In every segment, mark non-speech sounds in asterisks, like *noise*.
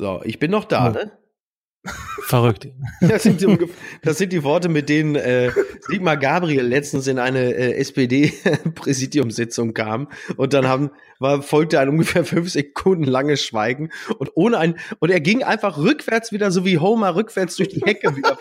So, ich bin noch da, Ja. ne? Verrückt. Das sind, die, das sind die Worte, mit denen äh, Sigmar Gabriel letztens in eine äh, SPD-Präsidiumssitzung kam und dann haben, war, folgte ein ungefähr fünf Sekunden langes Schweigen und ohne ein und er ging einfach rückwärts wieder, so wie Homer rückwärts durch die Hecke wieder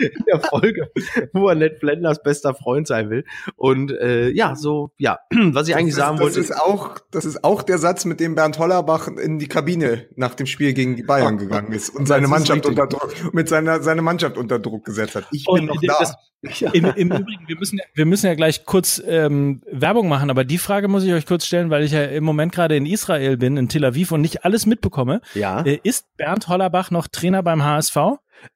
in der Folge, wo er Ned Flanders bester Freund sein will. Und äh, ja, so, ja, was ich eigentlich das, sagen das wollte. ist auch, das ist auch der Satz, mit dem Bernd Hollerbach in die Kabine nach dem Spiel gegen die Bayern gegangen ist und seine ist Mannschaft. Unter Druck, mit seiner, seine Mannschaft unter Druck gesetzt hat. Ich Und bin noch das- da. *laughs* Im, Im Übrigen, wir müssen, ja- wir müssen ja gleich kurz ähm, Werbung machen, aber die Frage muss ich euch kurz stellen, weil ich ja im Moment gerade in Israel bin, in Tel Aviv und nicht alles mitbekomme. ja. Äh, ist Bernd Hollerbach noch Trainer beim HSV?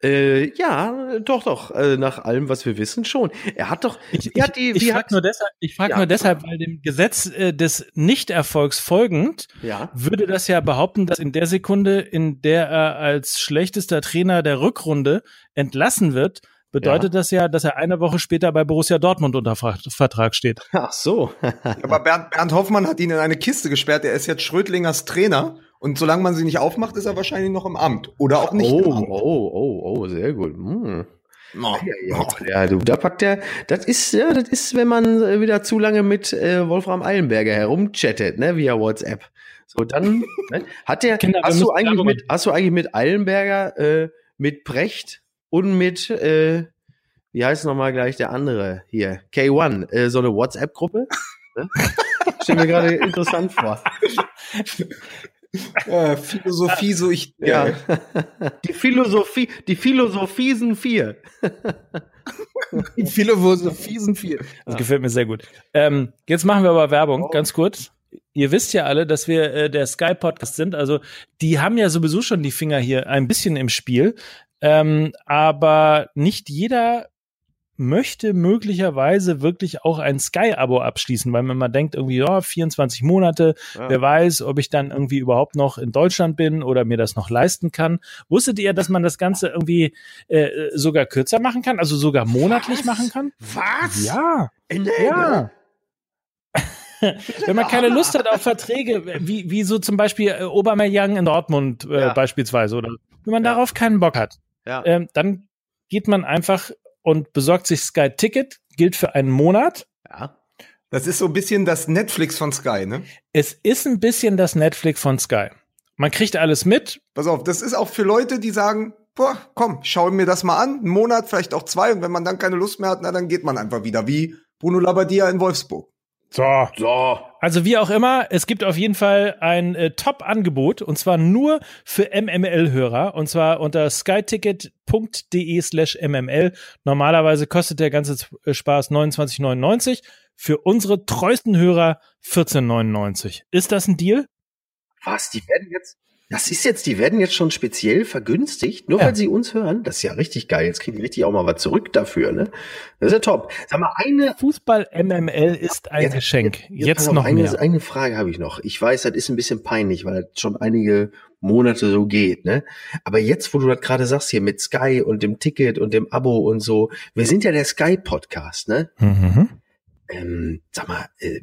Äh, ja, doch, doch. Äh, nach allem, was wir wissen, schon. Er hat doch. Ich, wie hat die, ich, ich frage nur deshalb, ich frag Ja. nur deshalb, weil dem Gesetz äh, des Nichterfolgs folgend ja. würde das ja behaupten, dass in der Sekunde, in der er als schlechtester Trainer der Rückrunde entlassen wird, bedeutet das ja, dass er eine Woche später bei Borussia Dortmund unter Ver- Vertrag steht. Ach so. *laughs* Aber Bernd, Bernd Hoffmann hat ihn in eine Kiste gesperrt. Er ist jetzt Schrödlingers Trainer. Und solange man sie nicht aufmacht, ist er wahrscheinlich noch im Amt. Oder auch nicht oh, im Amt. oh, oh, oh, sehr gut. Hm. Oh. Ja, ja, du, da packt der, das ist, ja, das ist, wenn man äh, wieder zu lange mit äh, Wolfram Eilenberger herumchattet, ne, via WhatsApp. So, dann *laughs* ne, hat der, Kinder, hast du eigentlich mit, hast du eigentlich mit Eilenberger, äh, mit Precht und mit, äh, wie heißt nochmal gleich der andere hier, K1, äh, so eine WhatsApp-Gruppe? Ne? *laughs* Stell mir gerade interessant vor. *laughs* Philosophie, so ich. Ja. Die Philosophie, die Philosophiesen vier. *laughs* Die Philosophie sind viel. Das gefällt mir sehr gut. Ähm, jetzt machen wir aber Werbung, ganz kurz. Ihr wisst ja alle, dass wir äh, der Sky Podcast sind. Also die haben ja sowieso schon die Finger hier ein bisschen im Spiel. Ähm, aber nicht jeder möchte möglicherweise wirklich auch ein Sky-Abo abschließen, weil man mal denkt, irgendwie, ja, 24 Monate, Ja. wer weiß, ob ich dann irgendwie überhaupt noch in Deutschland bin oder mir das noch leisten kann. Wusstet ihr, dass man das Ganze irgendwie äh, sogar kürzer machen kann, also sogar monatlich machen kann? Was? Ja. In Ja. Wenn man keine Lust hat auf Verträge, wie, wie so zum Beispiel äh, Aubameyang in Dortmund äh, Ja. beispielsweise, oder wenn man Ja. darauf keinen Bock hat, ähm, dann geht man einfach und besorgt sich Sky Ticket, gilt für einen Monat. ja. Das ist so ein bisschen das Netflix von Sky, ne? Es ist ein bisschen das Netflix von Sky. Man kriegt alles mit. Pass auf, das ist auch für Leute, die sagen, boah, komm, schau mir das mal an, einen Monat, vielleicht auch zwei, und wenn man dann keine Lust mehr hat, na, dann geht man einfach wieder, wie Bruno Labbadia in Wolfsburg. So. So. Also wie auch immer, es gibt auf jeden Fall ein äh, Top-Angebot und zwar nur für MML-Hörer und zwar unter skyticket.de slash MML. Normalerweise kostet der ganze äh, Spaß 29,99. Für unsere treuesten Hörer 14,99. Ist das ein Deal? Was? Die werden jetzt. Das ist jetzt, die werden jetzt schon speziell vergünstigt, nur Ja. weil sie uns hören. Das ist ja richtig geil. Jetzt kriegen die richtig auch mal was zurück dafür, ne? Das ist ja top. Sag mal, eine. Fußball MML ist ein Jetzt- Geschenk. pass Jetzt auf, noch eine, mehr. Eine Frage habe ich noch. Ich weiß, das ist ein bisschen peinlich, weil das schon einige Monate so geht, ne? Aber jetzt, wo du das gerade sagst hier mit Sky und dem Ticket und dem Abo und so, wir sind ja der Sky Podcast, ne? Mhm. Ähm, sag mal, äh,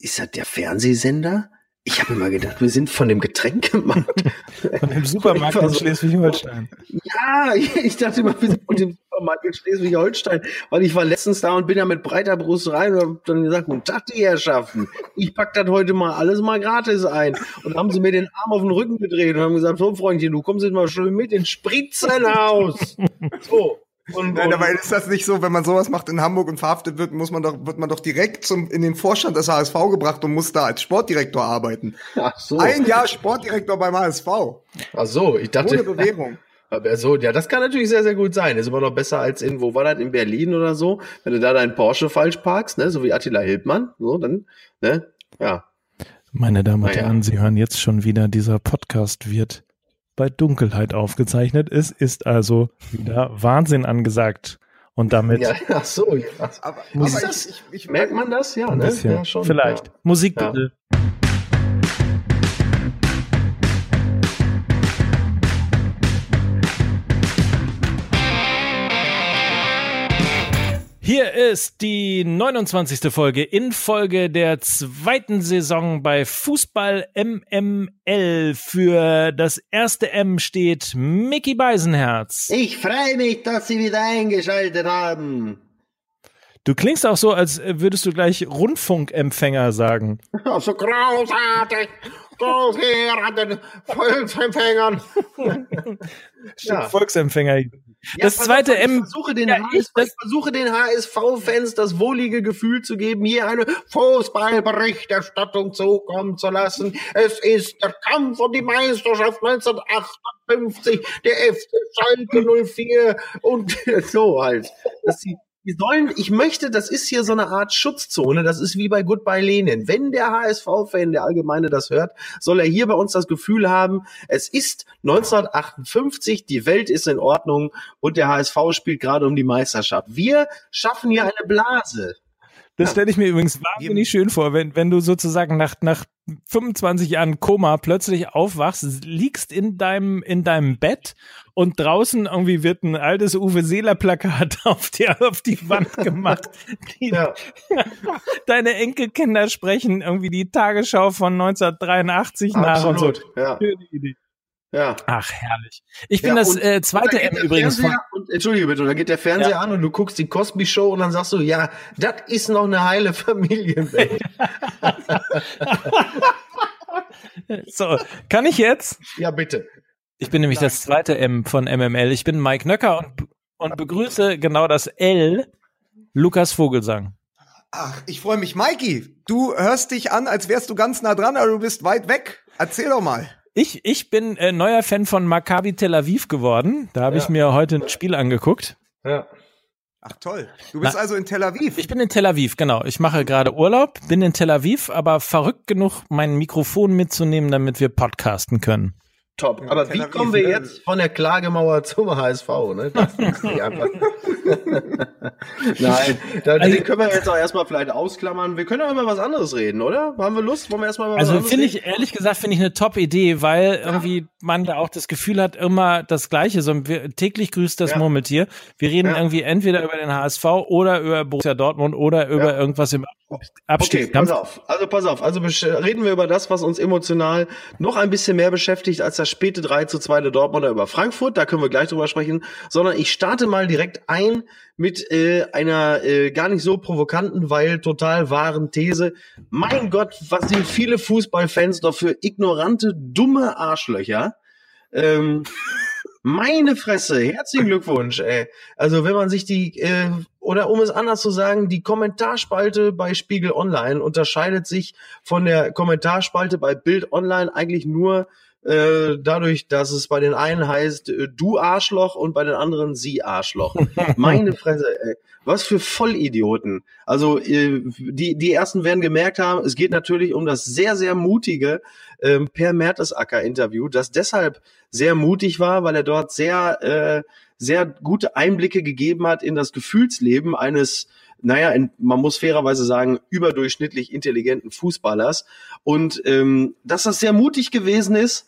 ist das der Fernsehsender? Ich habe immer gedacht, wir sind von dem Getränkemarkt. *laughs* Von dem Supermarkt in Schleswig-Holstein. Ja, ich dachte immer, wir sind von dem Supermarkt in Schleswig-Holstein, weil ich war letztens da und bin da mit breiter Brust rein und hab dann gesagt, guten Tag, die Herrschaften. Ich pack das heute mal alles mal gratis ein. Und haben sie mir den Arm auf den Rücken gedreht und haben gesagt, so Freundchen, du kommst jetzt mal schön mit ins Spritzenhaus. So. Und, Nein, und, aber ist das nicht so, wenn man sowas macht in Hamburg und verhaftet wird, muss man doch, wird man doch direkt zum, in den Vorstand des HSV gebracht und muss da als Sportdirektor arbeiten. ach so. Ein Jahr Sportdirektor beim HSV. Ach so, ich dachte. Ohne Bewährung. *laughs* Aber so, ja, das kann natürlich sehr, sehr gut sein. Ist immer noch besser als in, wo war das, in Berlin oder so? Wenn du da deinen Porsche falsch parkst, ne, so wie Attila Hildmann, so, dann, ne, ja. Meine Damen und. Herren, Sie hören jetzt schon wieder, dieser Podcast wird bei Dunkelheit aufgezeichnet. Es ist also wieder Wahnsinn angesagt. Und damit Ja, *laughs* ach so, ja. Aber, aber das- ich, ich, ich, Merkt man das? Ja, ein ne? bisschen, Ja, schon. vielleicht. Ja. Musik Ja. Hier ist die 29. Folge in Folge der zweiten Saison bei Fußball MML. Für das erste M steht Mickey Beisenherz. Ich freue mich, dass Sie wieder eingeschaltet haben. Du klingst auch so, als würdest du gleich Rundfunkempfänger sagen. Oh, *laughs* so großartig. Groß hier an den Volksempfängern. *laughs* ja. Volksempfänger. Ja, das zweite auf, M. Ich versuche den, ja, HS, ich versuche den HSV-Fans das wohlige Gefühl zu geben, hier eine Fußballberichterstattung zukommen zu lassen. Es ist der Kampf um die Meisterschaft 1958, der FC Schalke 04 und *laughs* so halt. Dass sie die sollen, ich möchte, das ist hier so eine Art Schutzzone, das ist wie bei Goodbye Lenin. Wenn der HSV-Fan, der Allgemeine das hört, soll er hier bei uns das Gefühl haben, es ist 1958, die Welt ist in Ordnung und der HSV spielt gerade um die Meisterschaft. Wir schaffen hier eine Blase. Das stelle ich mir übrigens wahnsinnig schön vor, wenn, wenn du sozusagen nach, nach 25 Jahren Koma plötzlich aufwachst, liegst in deinem, in deinem Bett und draußen irgendwie wird ein altes Uwe Seeler Plakat *laughs* auf die, auf die Wand gemacht. Die, ja. *laughs* Deine Enkelkinder sprechen irgendwie die Tagesschau von 1983 Absolut, nach und so. Ja. Schöne Idee. Ja. Ach, herrlich. Ich bin ja, das äh, zweite M übrigens. Von Entschuldige bitte, da geht der Fernseher ja. an und du guckst die Cosby Show und dann sagst du, ja, das ist noch eine heile Familienwelt. *laughs* so, kann ich jetzt? Ja, bitte. Ich bin nämlich Nein. das zweite M von MML. Ich bin Mike Nöcker und, und begrüße genau das L, Lukas Vogelsang. Ach, ich freue mich, Mikey. Du hörst dich an, als wärst du ganz nah dran, aber du bist weit weg. Erzähl doch mal. Ich, ich bin äh, neuer Fan von Maccabi Tel Aviv geworden. Da habe ja. ich mir heute ein Spiel angeguckt. Ja. Ach toll. Du bist Na, also in Tel Aviv. Ich bin in Tel Aviv, genau. Ich mache gerade Urlaub, bin in Tel Aviv, aber verrückt genug, mein Mikrofon mitzunehmen, damit wir podcasten können. Top. Aber Tel wie kommen wir jetzt von der Klagemauer zum HSV? Ne? Das *laughs* ist einfach. Nein, da, also, den können wir jetzt auch erstmal vielleicht ausklammern. Wir können auch über was anderes reden, oder? Haben wir Lust? Wollen wir erstmal über also was Also finde ich, ehrlich gesagt, finde ich eine Top-Idee, weil ja. irgendwie man da auch das Gefühl hat, immer das Gleiche. So, wir, täglich grüßt das ja. Murmeltier. Wir reden ja. irgendwie entweder über den HSV oder über Borussia Dortmund oder über irgendwas im Abstiegskampf. Okay, pass auf. Also pass auf. Also reden wir über das, was uns emotional noch ein bisschen mehr beschäftigt als das späte 3 zu 2 der Dortmunder über Frankfurt. Da können wir gleich drüber sprechen. Sondern ich starte mal direkt ein mit äh, einer äh, gar nicht so provokanten, weil total wahren These. Mein Gott, was sind viele Fußballfans doch für ignorante, dumme Arschlöcher. Ähm, meine Fresse, herzlichen Glückwunsch, ey. Also wenn man sich die, äh, oder um es anders zu sagen, die Kommentarspalte bei Spiegel Online unterscheidet sich von der Kommentarspalte bei Bild Online eigentlich nur äh, dadurch, dass es bei den einen heißt äh, du Arschloch und bei den anderen sie Arschloch. *laughs* Meine Fresse, ey. Was für Vollidioten. Also äh, die, die ersten werden gemerkt haben, es geht natürlich um das sehr, sehr mutige ähm, Per Mertesacker-Interview, das deshalb sehr mutig war, weil er dort sehr, äh, sehr gute Einblicke gegeben hat in das Gefühlsleben eines naja, in, man muss fairerweise sagen, überdurchschnittlich intelligenten Fußballers. Und ähm, dass das sehr mutig gewesen ist,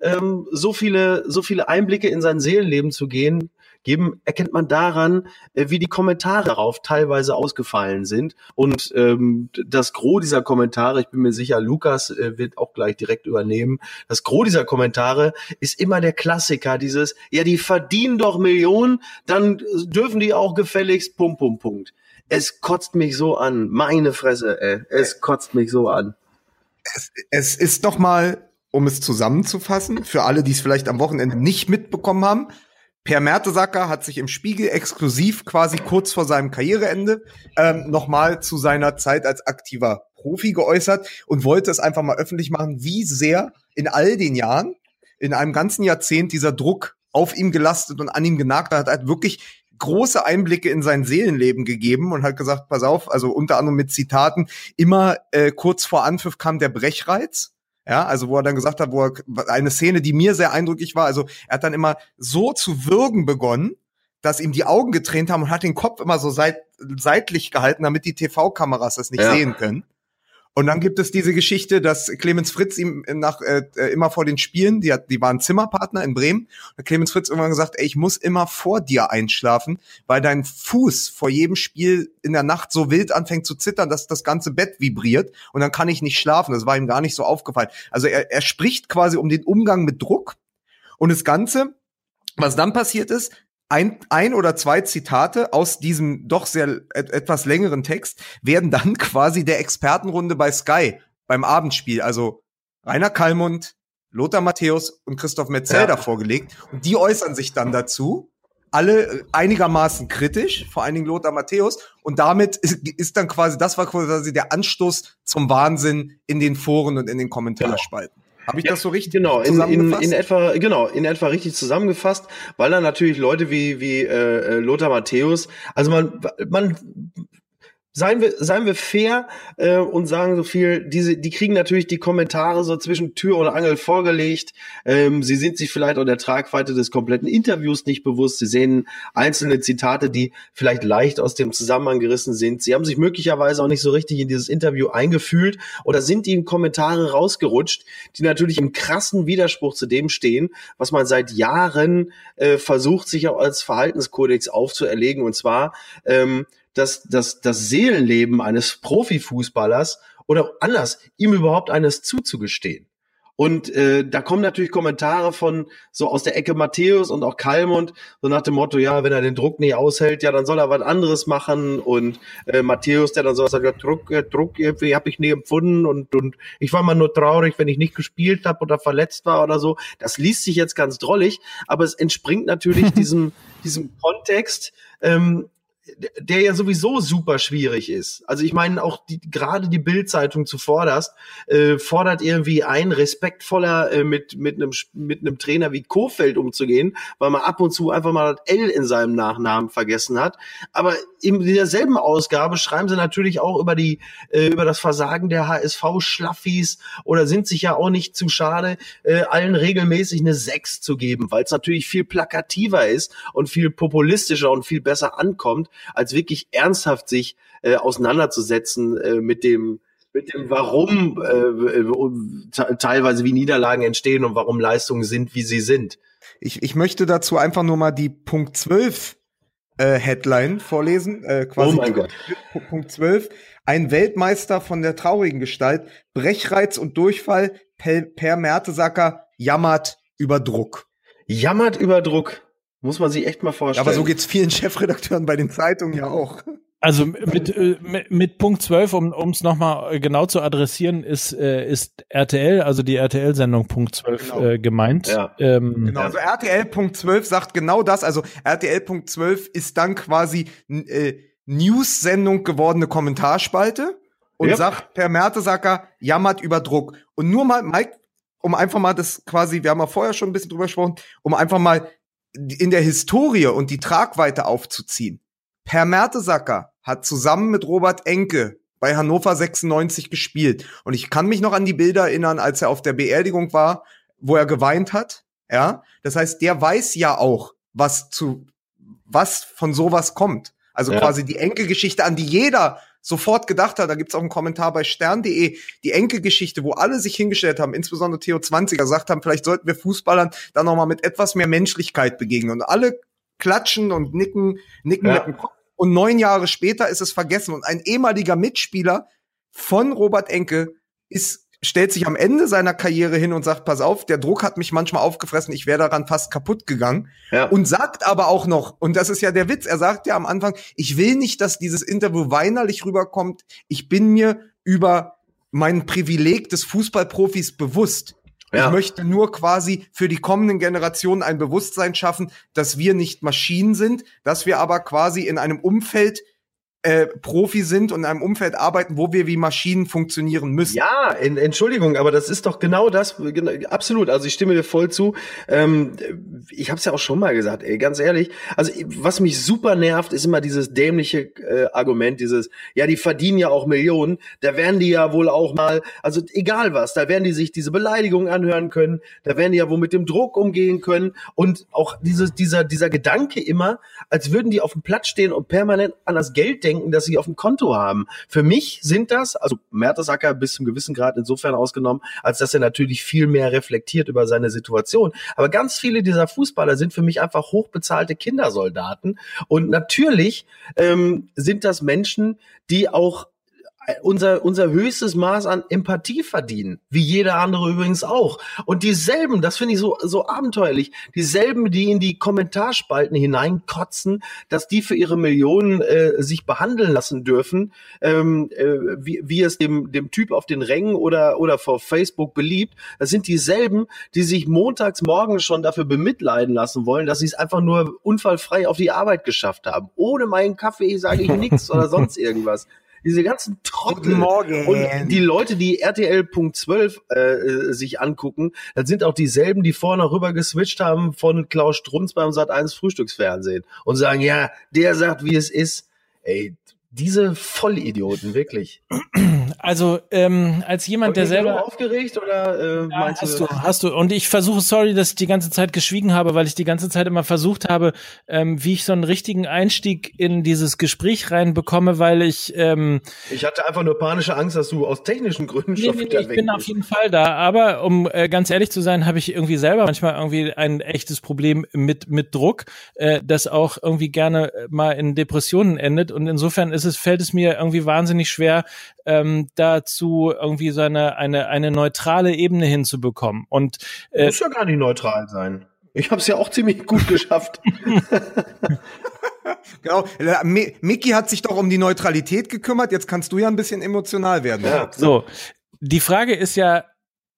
ähm, so viele, so viele Einblicke in sein Seelenleben zu gehen, geben, erkennt man daran, äh, wie die Kommentare darauf teilweise ausgefallen sind. Und ähm, das Gros dieser Kommentare, ich bin mir sicher, Lukas äh, wird auch gleich direkt übernehmen, das Gros dieser Kommentare ist immer der Klassiker, dieses, ja, die verdienen doch Millionen, dann dürfen die auch gefälligst, Punkt, Punkt, Punkt. Es kotzt mich so an, meine Fresse, ey. Es kotzt mich so an. Es, es ist doch mal, um es zusammenzufassen, für alle, die es vielleicht am Wochenende nicht mitbekommen haben, Per Mertesacker hat sich im Spiegel exklusiv quasi kurz vor seinem Karriereende ähm, nochmal zu seiner Zeit als aktiver Profi geäußert und wollte es einfach mal öffentlich machen, wie sehr in all den Jahren, in einem ganzen Jahrzehnt dieser Druck auf ihm gelastet und an ihm genagt hat, hat wirklich große Einblicke in sein Seelenleben gegeben und hat gesagt, pass auf, also unter anderem mit Zitaten, immer äh, kurz vor Anpfiff kam der Brechreiz ja, also wo er dann gesagt hat, wo er eine Szene, die mir sehr eindrücklich war, also er hat dann immer so zu würgen begonnen, dass ihm die Augen getränt haben und hat den Kopf immer so seit, seitlich gehalten, damit die TV-Kameras das nicht ja. sehen können. Und dann gibt es diese Geschichte, dass Clemens Fritz ihm nach äh, äh, immer vor den Spielen, die, hat, die waren Zimmerpartner in Bremen, hat Clemens Fritz irgendwann gesagt, ey, ich muss immer vor dir einschlafen, weil dein Fuß vor jedem Spiel in der Nacht so wild anfängt zu zittern, dass das ganze Bett vibriert und dann kann ich nicht schlafen. Das war ihm gar nicht so aufgefallen. Also er, er spricht quasi um den Umgang mit Druck und das Ganze, was dann passiert ist, ein, ein oder zwei Zitate aus diesem doch sehr etwas längeren Text werden dann *laughs* quasi der Expertenrunde bei Sky beim Abendspiel, also Rainer Kallmund, Lothar Matthäus und Christoph Metzelder ja. vorgelegt. Und die äußern sich dann dazu, alle einigermaßen kritisch, vor allen Dingen Lothar Matthäus. Und damit ist, ist dann quasi, das war quasi der Anstoß zum Wahnsinn in den Foren und in den Kommentarspalten. Habe ich ja, das so richtig genau, in, in, in etwa genau in etwa richtig zusammengefasst, weil dann natürlich Leute wie wie äh, Lothar Matthäus, also man man Seien wir, seien wir fair äh, und sagen so viel, diese, die kriegen natürlich die Kommentare so zwischen Tür und Angel vorgelegt. Ähm, sie sind sich vielleicht auch der Tragweite des kompletten Interviews nicht bewusst. Sie sehen einzelne Zitate, die vielleicht leicht aus dem Zusammenhang gerissen sind. Sie haben sich möglicherweise auch nicht so richtig in dieses Interview eingefühlt oder sind ihnen Kommentare rausgerutscht, die natürlich im krassen Widerspruch zu dem stehen, was man seit Jahren äh, versucht, sich auch als Verhaltenskodex aufzuerlegen. Und zwar ähm, das, das, das Seelenleben eines Profifußballers oder anders, ihm überhaupt eines zuzugestehen. Und äh, da kommen natürlich Kommentare von so aus der Ecke Matthäus und auch Kalmund, so nach dem Motto, ja, wenn er den Druck nicht aushält, ja, dann soll er was anderes machen. Und äh, Matthäus, der dann so sagt, ja, Druck, äh, Druck irgendwie habe ich nie empfunden und, und ich war mal nur traurig, wenn ich nicht gespielt habe oder verletzt war oder so. Das liest sich jetzt ganz drollig, aber es entspringt natürlich *laughs* diesem, diesem Kontext, ähm, der ja sowieso super schwierig ist. Also ich meine auch die, gerade die Bildzeitung zuvorderst äh, fordert irgendwie ein, respektvoller äh, mit mit einem mit einem Trainer wie Kofeld umzugehen, weil man ab und zu einfach mal das L in seinem Nachnamen vergessen hat. Aber in derselben Ausgabe schreiben sie natürlich auch über die äh, über das Versagen der HSV Schlaffis oder sind sich ja auch nicht zu schade, äh, allen regelmäßig eine Sechs zu geben, weil es natürlich viel plakativer ist und viel populistischer und viel besser ankommt als wirklich ernsthaft sich äh, auseinanderzusetzen äh, mit dem mit dem Warum äh, teilweise wie Niederlagen entstehen und warum Leistungen sind, wie sie sind. Ich, ich möchte dazu einfach nur mal die Punkt 12 äh, Headline vorlesen. Äh, quasi oh mein Gott. Punkt 12. Ein Weltmeister von der traurigen Gestalt, Brechreiz und Durchfall, per, per Mertesacker jammert über Druck. Jammert über Druck. Muss man sich echt mal vorstellen. Aber so geht's vielen *laughs* Chefredakteuren bei den Zeitungen ja auch. Also mit, äh, mit, mit Punkt 12, um es nochmal genau zu adressieren, ist, äh, ist RTL, also die RTL-Sendung Punkt 12 genau. äh, gemeint. Ja. Ähm, genau, also RTL Punkt 12 sagt genau das. Also RTL Punkt 12 ist dann quasi äh, News-Sendung gewordene Kommentarspalte und yep. sagt, Per Mertesacker jammert über Druck. Und nur mal, Mike, um einfach mal das quasi, wir haben ja vorher schon ein bisschen drüber gesprochen, um einfach mal in der Historie und die Tragweite aufzuziehen. Per Mertesacker hat zusammen mit Robert Enke bei Hannover 96 gespielt. Und ich kann mich noch an die Bilder erinnern, als er auf der Beerdigung war, wo er geweint hat. Ja, das heißt, der weiß ja auch, was zu, was von sowas kommt. Also ja. quasi die Enke-Geschichte, an die jeder sofort gedacht hat, da gibt's auch einen Kommentar bei stern.de, die Enkelgeschichte, wo alle sich hingestellt haben, insbesondere Theo 20er, gesagt haben, vielleicht sollten wir Fußballern da nochmal mit etwas mehr Menschlichkeit begegnen. Und alle klatschen und nicken, nicken ja. mit dem Kopf. Und neun Jahre später ist es vergessen. Und ein ehemaliger Mitspieler von Robert Enke ist stellt sich am Ende seiner Karriere hin und sagt, pass auf, der Druck hat mich manchmal aufgefressen, ich wäre daran fast kaputt gegangen. Ja. Und sagt aber auch noch, und das ist ja der Witz, er sagt ja am Anfang, ich will nicht, dass dieses Interview weinerlich rüberkommt, ich bin mir über mein Privileg des Fußballprofis bewusst. Ja. Ich möchte nur quasi für die kommenden Generationen ein Bewusstsein schaffen, dass wir nicht Maschinen sind, dass wir aber quasi in einem Umfeld äh, Profi sind und in einem Umfeld arbeiten, wo wir wie Maschinen funktionieren müssen. Ja, in, Entschuldigung, aber das ist doch genau das, genau, absolut. Also ich stimme dir voll zu. Ähm, ich habe es ja auch schon mal gesagt, ey, ganz ehrlich. Also was mich super nervt, ist immer dieses dämliche äh, Argument, dieses, ja, die verdienen ja auch Millionen, da werden die ja wohl auch mal, also egal was, da werden die sich diese Beleidigung anhören können, da werden die ja wohl mit dem Druck umgehen können und auch dieses, dieser, dieser Gedanke immer, als würden die auf dem Platz stehen und permanent an das Geld denken denken, dass sie auf dem Konto haben. Für mich sind das, also Mertesacker bis zum gewissen Grad insofern ausgenommen, als dass er natürlich viel mehr reflektiert über seine Situation. Aber ganz viele dieser Fußballer sind für mich einfach hochbezahlte Kindersoldaten. Und natürlich ähm, sind das Menschen, die auch unser, unser höchstes Maß an Empathie verdienen, wie jeder andere übrigens auch. Und dieselben, das finde ich so, so abenteuerlich, dieselben, die in die Kommentarspalten hineinkotzen, dass die für ihre Millionen äh, sich behandeln lassen dürfen, ähm, äh, wie, wie es dem, dem Typ auf den Rängen oder, oder vor Facebook beliebt. Das sind dieselben, die sich montags morgens schon dafür bemitleiden lassen wollen, dass sie es einfach nur unfallfrei auf die Arbeit geschafft haben. Ohne meinen Kaffee sage ich *laughs* nichts oder sonst irgendwas diese ganzen Trottel Morgen. und die Leute, die RTL.12 äh, sich angucken, das sind auch dieselben, die vorne rüber geswitcht haben von Klaus Strunz beim Sat1 Frühstücksfernsehen und sagen, ja, der sagt, wie es ist. Ey, diese Vollidioten, wirklich. Also ähm, als jemand, der selber aufgeregt oder äh, ja, meinst hast du, hast du und ich versuche, sorry, dass ich die ganze Zeit geschwiegen habe, weil ich die ganze Zeit immer versucht habe, ähm, wie ich so einen richtigen Einstieg in dieses Gespräch reinbekomme, weil ich ähm, ich hatte einfach nur panische Angst, dass du aus technischen Gründen nee, schon nee, wieder nee, ich bin bist. auf jeden Fall da, aber um äh, ganz ehrlich zu sein, habe ich irgendwie selber manchmal irgendwie ein echtes Problem mit mit Druck, äh, das auch irgendwie gerne mal in Depressionen endet und insofern ist es fällt es mir irgendwie wahnsinnig schwer ähm, dazu irgendwie so eine, eine, eine neutrale Ebene hinzubekommen. Und äh, muss ja gar nicht neutral sein. Ich habe es ja auch ziemlich gut geschafft. *laughs* genau. Mickey hat sich doch um die Neutralität gekümmert. Jetzt kannst du ja ein bisschen emotional werden. Ja. So, die Frage ist ja,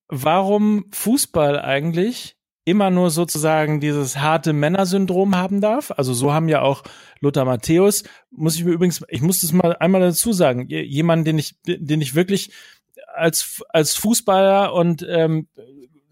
warum Fußball eigentlich immer nur sozusagen dieses harte Männersyndrom haben darf. Also so haben ja auch Lothar Matthäus, muss ich mir übrigens, ich muss das mal einmal dazu sagen, jemand, den ich, den ich wirklich als, als Fußballer und ähm,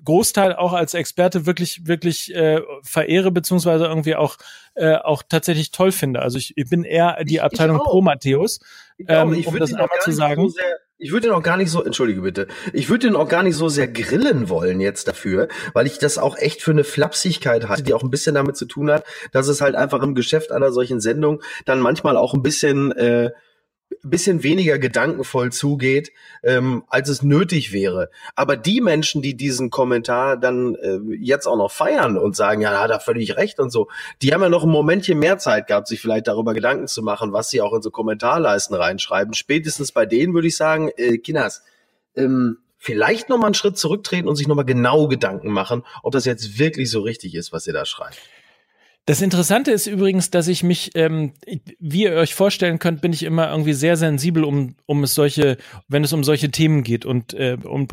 Großteil auch als Experte wirklich, wirklich äh, verehre, beziehungsweise irgendwie auch, äh, auch tatsächlich toll finde. Also ich, ich bin eher die Abteilung Pro Matthäus, ähm, um das einmal zu sagen. So sehr, ich würde ihn auch gar nicht so, entschuldige bitte, ich würde ihn auch gar nicht so sehr grillen wollen jetzt dafür, weil ich das auch echt für eine Flapsigkeit hatte, die auch ein bisschen damit zu tun hat, dass es halt einfach im Geschäft einer solchen Sendung dann manchmal auch ein bisschen äh, bisschen weniger gedankenvoll zugeht, ähm, als es nötig wäre. Aber die Menschen, die diesen Kommentar dann äh, jetzt auch noch feiern und sagen, ja, hat er völlig recht und so, die haben ja noch ein Momentchen mehr Zeit gehabt, sich vielleicht darüber Gedanken zu machen, was sie auch in so Kommentarleisten reinschreiben. Spätestens bei denen würde ich sagen, äh, Kinas, ähm, vielleicht noch mal einen Schritt zurücktreten und sich noch mal genau Gedanken machen, ob das jetzt wirklich so richtig ist, was ihr da schreibt. Das Interessante ist übrigens, dass ich mich, ähm, wie ihr euch vorstellen könnt, bin ich immer irgendwie sehr sensibel, um, um es solche, wenn es um solche Themen geht. Und äh, um,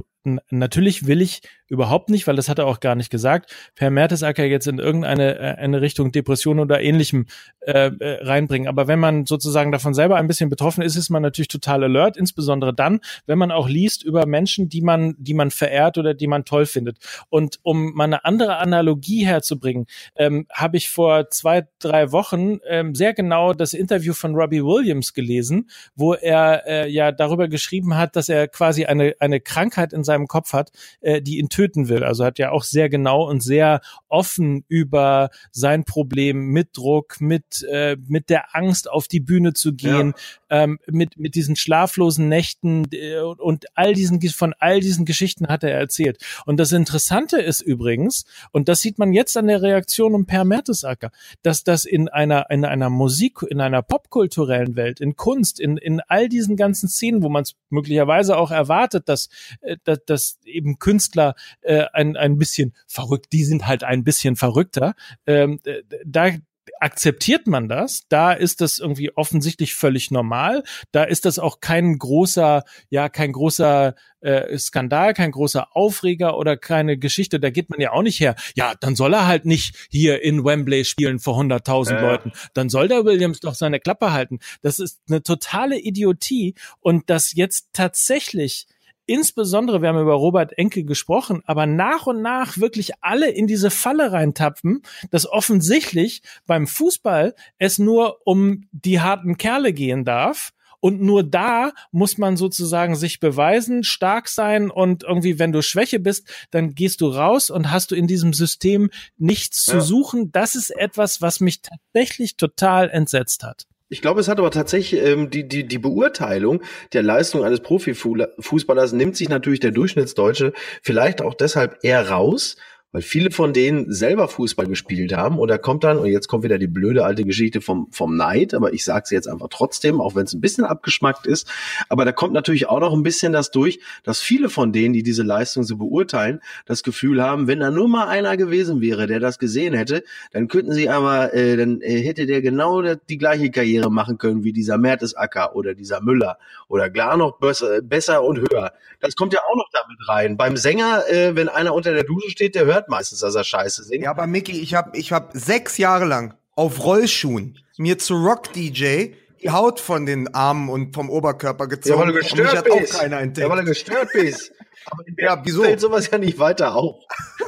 natürlich will ich überhaupt nicht, weil das hat er auch gar nicht gesagt, Per Mertesacker jetzt in irgendeine äh, eine Richtung Depression oder ähnlichem äh, äh, reinbringen. Aber wenn man sozusagen davon selber ein bisschen betroffen ist, ist man natürlich total alert, insbesondere dann, wenn man auch liest über Menschen, die man, die man verehrt oder die man toll findet. Und um mal eine andere Analogie herzubringen, ähm, habe ich vor zwei, drei Wochen ähm, sehr genau das Interview von Robbie Williams gelesen, wo er äh, ja darüber geschrieben hat, dass er quasi eine, eine Krankheit in seinem Kopf hat, äh, die ihn töten will. Also hat ja auch sehr genau und sehr offen über sein Problem mit Druck, mit, äh, mit der Angst auf die Bühne zu gehen, ja. ähm, mit, mit diesen schlaflosen Nächten äh, und all diesen, von all diesen Geschichten hat er erzählt. Und das Interessante ist übrigens, und das sieht man jetzt an der Reaktion um Per Mertesacker, dass das in einer, in einer Musik, in einer popkulturellen Welt, in Kunst, in, in all diesen ganzen Szenen, wo man es möglicherweise auch erwartet, dass, äh, dass, dass eben Künstler äh, ein, ein bisschen verrückt, die sind halt ein bisschen verrückter. Ähm, da, akzeptiert man das, da ist das irgendwie offensichtlich völlig normal, da ist das auch kein großer, ja, kein großer äh, Skandal, kein großer Aufreger oder keine Geschichte, da geht man ja auch nicht her. Ja, dann soll er halt nicht hier in Wembley spielen vor 100.000 äh. Leuten, dann soll der Williams doch seine Klappe halten. Das ist eine totale Idiotie und das jetzt tatsächlich insbesondere, wir haben über Robert Enke gesprochen, aber nach und nach wirklich alle in diese Falle reintapfen, dass offensichtlich beim Fußball es nur um die harten Kerle gehen darf. Und nur da muss man sozusagen sich beweisen, stark sein und irgendwie, wenn du Schwäche bist, dann gehst du raus und hast du in diesem System nichts ja. zu suchen. Das ist etwas, was mich tatsächlich total entsetzt hat. Ich glaube, es hat aber tatsächlich ähm, die, die, die Beurteilung der Leistung eines Profifußballers nimmt sich natürlich der Durchschnittsdeutsche vielleicht auch deshalb eher raus, weil viele von denen selber Fußball gespielt haben und da kommt dann, und jetzt kommt wieder die blöde alte Geschichte vom, vom Neid, aber ich sage es jetzt einfach trotzdem, auch wenn es ein bisschen abgeschmackt ist, aber da kommt natürlich auch noch ein bisschen das durch, dass viele von denen, die diese Leistung so beurteilen, das Gefühl haben, wenn da nur mal einer gewesen wäre, der das gesehen hätte, dann könnten sie aber, äh, dann äh, hätte der genau die gleiche Karriere machen können wie dieser Mertesacker oder dieser Müller oder klar noch besser, besser und höher. Das kommt ja auch noch damit rein. Beim Sänger, äh, wenn einer unter der Dusche steht, der hört hört meistens, dass er scheiße singt. Ja, aber Mickey, ich habe ich hab sechs Jahre lang auf Rollschuhen mir zu Rock-DJ die Haut von den Armen und vom Oberkörper gezogen. Ja, weil du gestört bist. Auch keiner entdeckt. Ja, weil du gestört bist. *laughs* Aber in ja, wieso? fällt sowas ja nicht weiter auf.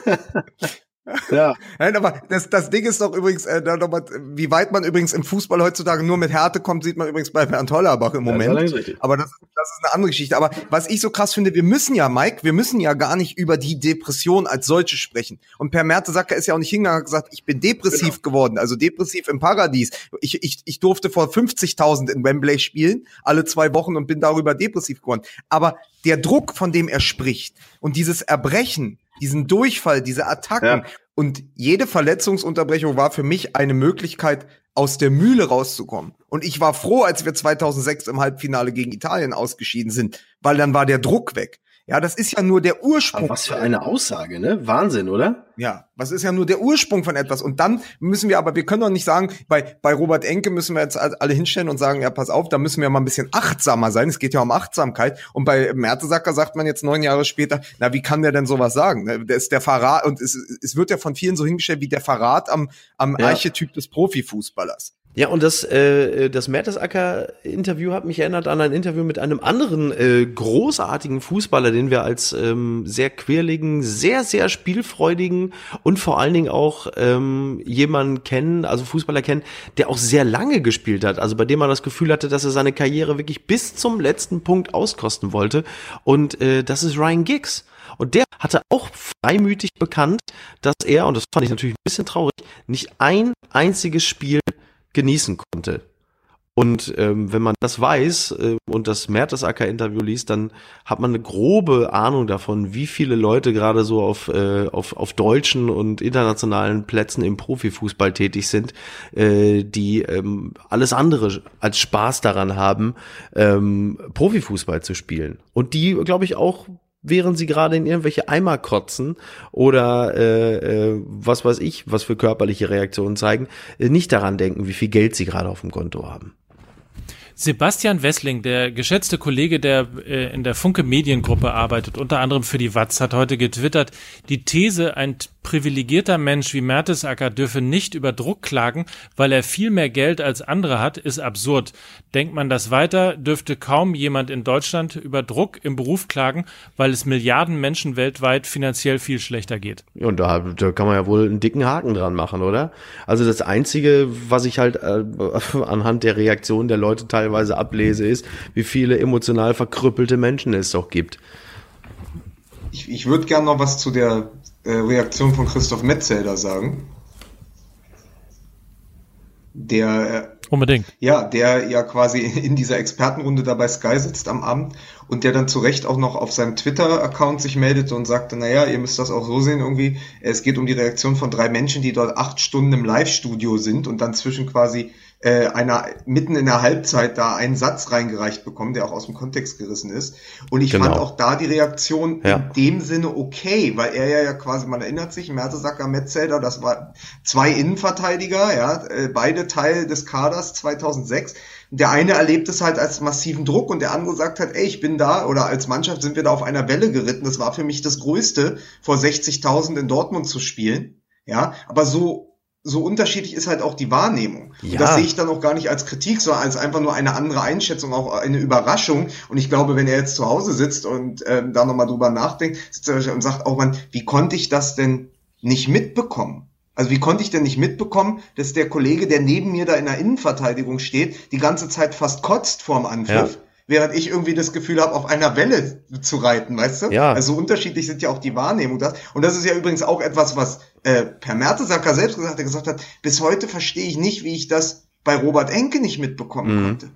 *laughs* Ja. *laughs* Nein, aber das, das Ding ist doch übrigens, äh, da nochmal, wie weit man übrigens im Fußball heutzutage nur mit Härte kommt, sieht man übrigens bei Bernd Hollerbach im Moment. Ja, das aber das, das ist eine andere Geschichte. Aber was ich so krass finde, wir müssen ja, Mike, wir müssen ja gar nicht über die Depression als solche sprechen. Und Per Mertesacker ist ja auch nicht hingegangen und gesagt, ich bin depressiv genau. geworden, also depressiv im Paradies. Ich, ich, ich durfte vor 50.000 in Wembley spielen, alle zwei Wochen und bin darüber depressiv geworden. Aber der Druck, von dem er spricht und dieses Erbrechen, diesen Durchfall, diese Attacken. Ja. Und jede Verletzungsunterbrechung war für mich eine Möglichkeit, aus der Mühle rauszukommen. Und ich war froh, als wir 2006 im Halbfinale gegen Italien ausgeschieden sind, weil dann war der Druck weg. Ja, das ist ja nur der Ursprung. Aber was für eine Aussage, ne? Wahnsinn, oder? Ja, was ist ja nur der Ursprung von etwas. Und dann müssen wir aber, wir können doch nicht sagen, bei, bei Robert Enke müssen wir jetzt alle hinstellen und sagen, ja, pass auf, da müssen wir mal ein bisschen achtsamer sein. Es geht ja um Achtsamkeit. Und bei Mertesacker sagt man jetzt neun Jahre später, na, wie kann der denn sowas sagen? Ne, der ist der Verrat, und es, es wird ja von vielen so hingestellt wie der Verrat am, am ja. Archetyp des Profifußballers. Ja, und das, äh, das Mertesacker-Interview hat mich erinnert an ein Interview mit einem anderen äh, großartigen Fußballer, den wir als ähm, sehr quirligen, sehr, sehr spielfreudigen und vor allen Dingen auch ähm, jemanden kennen, also Fußballer kennen, der auch sehr lange gespielt hat, also bei dem man das Gefühl hatte, dass er seine Karriere wirklich bis zum letzten Punkt auskosten wollte. Und äh, das ist Ryan Giggs. Und der hatte auch freimütig bekannt, dass er, und das fand ich natürlich ein bisschen traurig, nicht ein einziges Spiel genießen konnte. Und ähm, wenn man das weiß äh, und das Mertesacker-Interview liest, dann hat man eine grobe Ahnung davon, wie viele Leute gerade so auf, äh, auf, auf deutschen und internationalen Plätzen im Profifußball tätig sind, äh, die ähm, alles andere als Spaß daran haben, ähm, Profifußball zu spielen. Und die, glaube ich, auch während sie gerade in irgendwelche Eimer kotzen oder äh, äh, was weiß ich, was für körperliche Reaktionen zeigen, äh, nicht daran denken, wie viel Geld sie gerade auf dem Konto haben. Sebastian Wessling, der geschätzte Kollege, der äh, in der Funke Mediengruppe arbeitet, unter anderem für die Watz, hat heute getwittert, die These, ein privilegierter Mensch wie Mertesacker dürfe nicht über Druck klagen, weil er viel mehr Geld als andere hat, ist absurd. Denkt man das weiter, dürfte kaum jemand in Deutschland über Druck im Beruf klagen, weil es Milliarden Menschen weltweit finanziell viel schlechter geht. Und da, da kann man ja wohl einen dicken Haken dran machen, oder? Also das Einzige, was ich halt äh, *laughs* anhand der Reaktion der Leute teilweise ablese, ist, wie viele emotional verkrüppelte Menschen es doch gibt. Ich, ich würde gerne noch was zu der äh, Reaktion von Christoph Metzelder sagen. Der äh, unbedingt. Ja, der ja quasi *laughs* in dieser Expertenrunde dabei Sky sitzt am Abend und der dann zu Recht auch noch auf seinem Twitter-Account sich meldete und sagte, naja, ihr müsst das auch so sehen irgendwie, es geht um die Reaktion von drei Menschen, die dort acht Stunden im Live-Studio sind und dann zwischen quasi äh, einer mitten in der Halbzeit da einen Satz reingereicht bekommen, der auch aus dem Kontext gerissen ist. Und ich genau. fand auch da die Reaktion ja. in dem Sinne okay, weil er ja, ja quasi, man erinnert sich, Mertesacker, Metzelder, das war zwei Innenverteidiger, ja, äh, beide Teil des Kaders 2006. Der eine erlebt es halt als massiven Druck und der andere sagt halt, ey, ich bin da oder als Mannschaft sind wir da auf einer Welle geritten. Das war für mich das Größte, vor 60.000 in Dortmund zu spielen. Ja, aber so so unterschiedlich ist halt auch die Wahrnehmung. Ja. Und das sehe ich dann auch gar nicht als Kritik, sondern als einfach nur eine andere Einschätzung, auch eine Überraschung. Und ich glaube, wenn er jetzt zu Hause sitzt und ähm, da nochmal drüber nachdenkt und sagt, auch man, wie konnte ich das denn nicht mitbekommen? Also wie konnte ich denn nicht mitbekommen, dass der Kollege, der neben mir da in der Innenverteidigung steht, die ganze Zeit fast kotzt vorm Angriff? Ja während ich irgendwie das Gefühl habe, auf einer Welle zu reiten, weißt du? Ja. Also unterschiedlich sind ja auch die Wahrnehmungen. Das. Und das ist ja übrigens auch etwas, was äh, Per Mertesacker selbst gesagt hat, er gesagt hat, bis heute verstehe ich nicht, wie ich das bei Robert Enke nicht mitbekommen mhm. konnte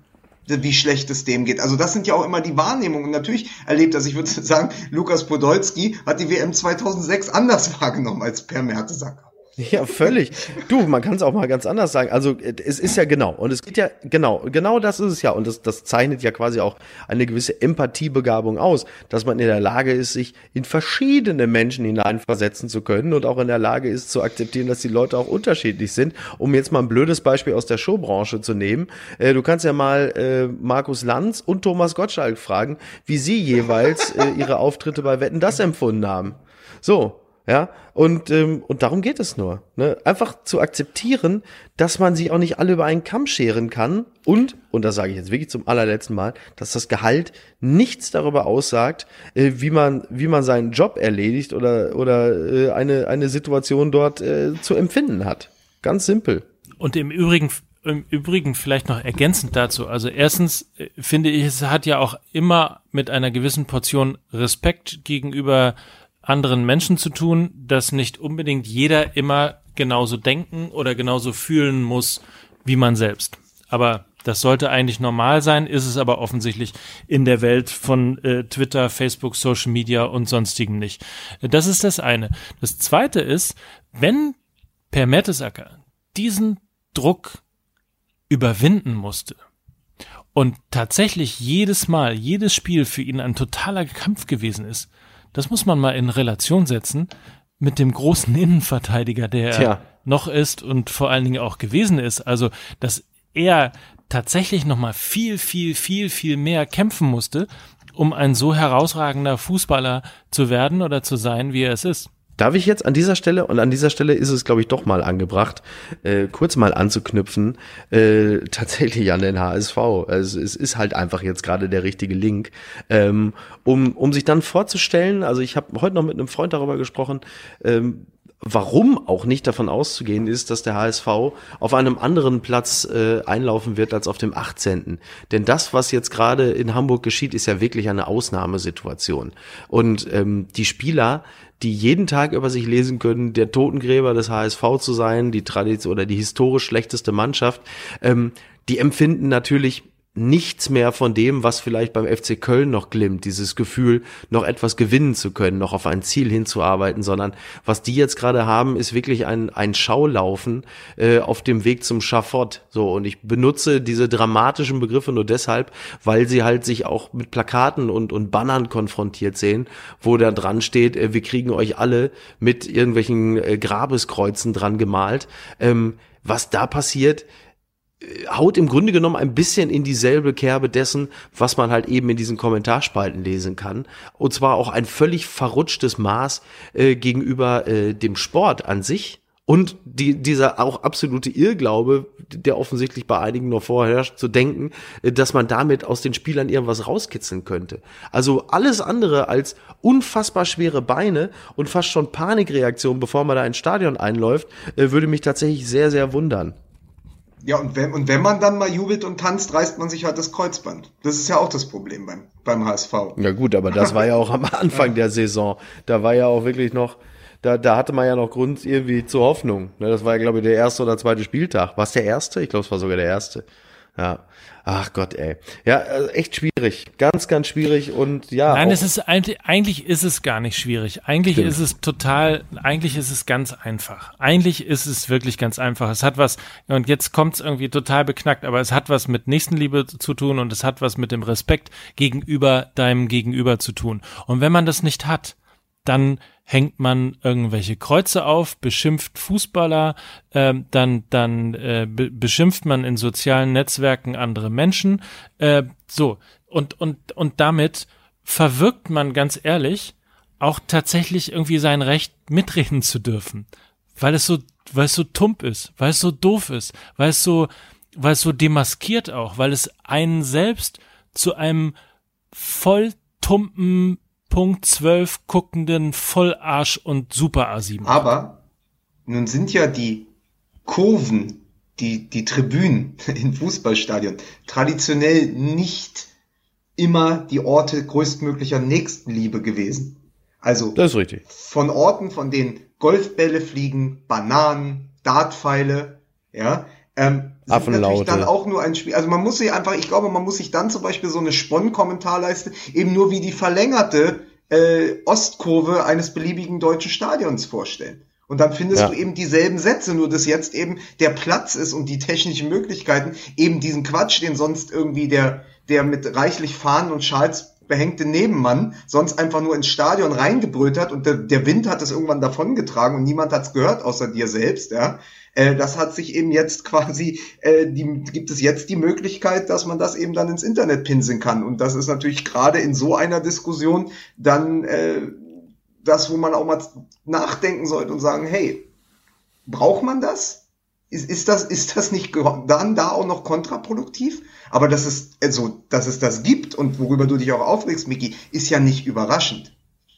wie schlecht es dem geht. Also das sind ja auch immer die Wahrnehmungen. Und natürlich erlebt das, ich würde *laughs* sagen, Lukas Podolski hat die WM 2006 anders *laughs* wahrgenommen als Per Mertesacker. *laughs* Ja, völlig. Du, man kann es auch mal ganz anders sagen. Also es ist ja genau und es geht ja genau, genau das ist es ja und das, das zeichnet ja quasi auch eine gewisse Empathiebegabung aus, dass man in der Lage ist, sich in verschiedene Menschen hineinversetzen zu können und auch in der Lage ist zu akzeptieren, dass die Leute auch unterschiedlich sind. Um jetzt mal ein blödes Beispiel aus der Showbranche zu nehmen, äh, du kannst ja mal äh, Markus Lanz und Thomas Gottschalk fragen, wie sie jeweils äh, ihre Auftritte bei Wetten das empfunden haben. So, ja, und, ähm, und darum geht es nur. Ne? Einfach zu akzeptieren, dass man sich auch nicht alle über einen Kamm scheren kann. Und, und das sage ich jetzt wirklich zum allerletzten Mal, dass das Gehalt nichts darüber aussagt, äh, wie, man, wie man seinen Job erledigt oder, oder äh, eine, eine Situation dort äh, zu empfinden hat. Ganz simpel. Und im Übrigen im Übrigen vielleicht noch ergänzend dazu. Also erstens äh, finde ich, es hat ja auch immer mit einer gewissen Portion Respekt gegenüber anderen Menschen zu tun, dass nicht unbedingt jeder immer genauso denken oder genauso fühlen muss wie man selbst. Aber das sollte eigentlich normal sein, ist es aber offensichtlich in der Welt von äh, Twitter, Facebook, Social Media und sonstigen nicht. Das ist das eine. Das zweite ist, wenn Per Mertesacker diesen Druck überwinden musste und tatsächlich jedes Mal, jedes Spiel für ihn ein totaler Kampf gewesen ist, das muss man mal in Relation setzen mit dem großen *laughs* Innenverteidiger, der Tja. noch ist und vor allen Dingen auch gewesen ist. Also, dass er tatsächlich noch mal viel, viel, viel, viel mehr kämpfen musste, um ein so herausragender Fußballer zu werden oder zu sein, wie er es ist. Darf ich jetzt an dieser Stelle, und an dieser Stelle ist es, glaube ich, doch mal angebracht, äh, kurz mal anzuknüpfen, äh, tatsächlich an den HSV. Also es ist halt einfach jetzt gerade der richtige Link, ähm, um, um sich dann vorzustellen, also ich habe heute noch mit einem Freund darüber gesprochen, ähm, warum auch nicht davon auszugehen ist, dass der HSV auf einem anderen Platz äh, einlaufen wird als auf dem 18. Denn das, was jetzt gerade in Hamburg geschieht, ist ja wirklich eine Ausnahmesituation. Und ähm, die Spieler, die jeden Tag über sich lesen können, der Totengräber des HSV zu sein, die Tradition oder die historisch schlechteste Mannschaft, ähm, die empfinden natürlich nichts mehr von dem, was vielleicht beim FC Köln noch glimmt, dieses Gefühl, noch etwas gewinnen zu können, noch auf ein Ziel hinzuarbeiten, sondern was die jetzt gerade haben, ist wirklich ein, ein Schaulaufen äh, auf dem Weg zum Schafott. So, und ich benutze diese dramatischen Begriffe nur deshalb, weil sie halt sich auch mit Plakaten und, und Bannern konfrontiert sehen, wo da dran steht, äh, wir kriegen euch alle mit irgendwelchen äh, Grabeskreuzen dran gemalt. Ähm, was da passiert, haut im Grunde genommen ein bisschen in dieselbe Kerbe dessen, was man halt eben in diesen Kommentarspalten lesen kann. Und zwar auch ein völlig verrutschtes Maß äh, gegenüber äh, dem Sport an sich. Und die, dieser auch absolute Irrglaube, der offensichtlich bei einigen noch vorherrscht, zu denken, äh, dass man damit aus den Spielern irgendwas rauskitzeln könnte. Also alles andere als unfassbar schwere Beine und fast schon Panikreaktion, bevor man da ins Stadion einläuft, äh, würde mich tatsächlich sehr, sehr wundern. Ja, und wenn, und wenn man dann mal jubelt und tanzt, reißt man sich halt das Kreuzband. Das ist ja auch das Problem beim, beim HSV. Ja gut, aber das war ja auch am *laughs* Anfang der Saison. Da war ja auch wirklich noch, da, da hatte man ja noch Grund irgendwie zur Hoffnung. Ne, das war ja, glaube ich, der erste oder zweite Spieltag. War es der erste? Ich glaube, es war sogar der erste. Ja. Ach Gott, ey. Ja, also echt schwierig. Ganz, ganz schwierig und ja. Nein, es ist eigentlich, eigentlich ist es gar nicht schwierig. Eigentlich Stimmt. ist es total, eigentlich ist es ganz einfach. Eigentlich ist es wirklich ganz einfach. Es hat was, und jetzt kommt es irgendwie total beknackt, aber es hat was mit Nächstenliebe zu tun und es hat was mit dem Respekt gegenüber deinem Gegenüber zu tun. Und wenn man das nicht hat, dann hängt man irgendwelche Kreuze auf, beschimpft Fußballer, äh, dann, dann äh, be beschimpft man in sozialen Netzwerken andere Menschen. Äh, so, und, und, und damit verwirkt man ganz ehrlich auch tatsächlich irgendwie sein Recht mitreden zu dürfen. Weil es so, weil es so tump ist, weil es so doof ist, weil es so, weil es so demaskiert auch, weil es einen selbst zu einem voll tumpen Punkt 12 guckenden Vollarsch und Super A7. Aber nun sind ja die Kurven, die, die Tribünen *laughs* in Fußballstadion traditionell nicht immer die Orte größtmöglicher Nächstenliebe gewesen. Also das ist richtig. von Orten, von denen Golfbälle fliegen, Bananen, Dartpfeile, ja, ähm, Affenlaute. dann auch nur ein Spiel. Also man muss sich einfach, ich glaube, man muss sich dann zum Beispiel so eine Spon-Kommentarleiste eben nur wie die verlängerte äh, Ostkurve eines beliebigen deutschen Stadions vorstellen. Und dann findest Ja. du eben dieselben Sätze, nur dass jetzt eben der Platz ist und die technischen Möglichkeiten, eben diesen Quatsch, den sonst irgendwie der, der mit reichlich Fahnen und Schals behängte Nebenmann sonst einfach nur ins Stadion reingebrüllt hat und der, der Wind hat es irgendwann davongetragen und niemand hat es gehört außer dir selbst, ja. Äh, das hat sich eben jetzt quasi, äh, die, gibt es jetzt die Möglichkeit, dass man das eben dann ins Internet pinseln kann. Und das ist natürlich gerade in so einer Diskussion dann äh, das, wo man auch mal nachdenken sollte und sagen, hey, braucht man das? Ist, ist das, ist das nicht dann da auch noch kontraproduktiv? Aber dass es, also, dass es das gibt und worüber du dich auch aufregst, Miki, ist ja nicht überraschend.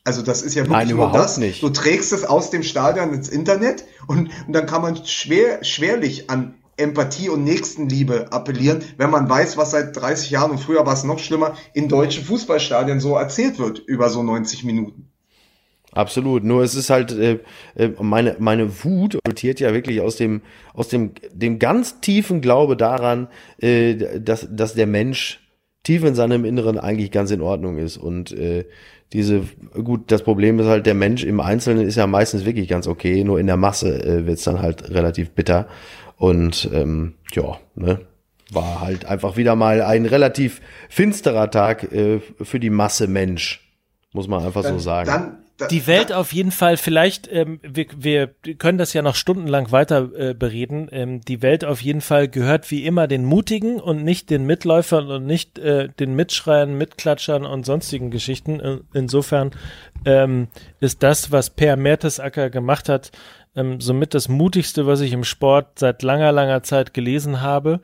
Also das ist ja wirklich Nein, nur überhaupt das. nicht. Du trägst es aus dem Stadion ins Internet und, und dann kann man schwer, schwerlich an Empathie und Nächstenliebe appellieren, wenn man weiß, was seit 30 Jahren und früher war es noch schlimmer, in deutschen Fußballstadien so erzählt wird über so 90 Minuten. Absolut. Nur es ist halt äh, äh, meine meine Wut resultiert ja wirklich aus dem aus dem dem ganz tiefen Glaube daran, äh, dass dass der Mensch tief in seinem Inneren eigentlich ganz in Ordnung ist und äh, diese gut das Problem ist halt der Mensch im Einzelnen ist ja meistens wirklich ganz okay, nur in der Masse äh, wird's dann halt relativ bitter und ähm, ja ne war halt einfach wieder mal ein relativ finsterer Tag äh, für die Masse Mensch muss man einfach so sagen. Dann, da, Die Welt auf jeden Fall, vielleicht, ähm, wir, wir können das ja noch stundenlang weiter äh, bereden, ähm, die Welt auf jeden Fall gehört wie immer den Mutigen und nicht den Mitläufern und nicht äh, den Mitschreiern, Mitklatschern und sonstigen Geschichten. In- Insofern ähm, ist das, was Per Mertesacker gemacht hat, ähm, somit das mutigste, was ich im Sport seit langer, langer Zeit gelesen habe.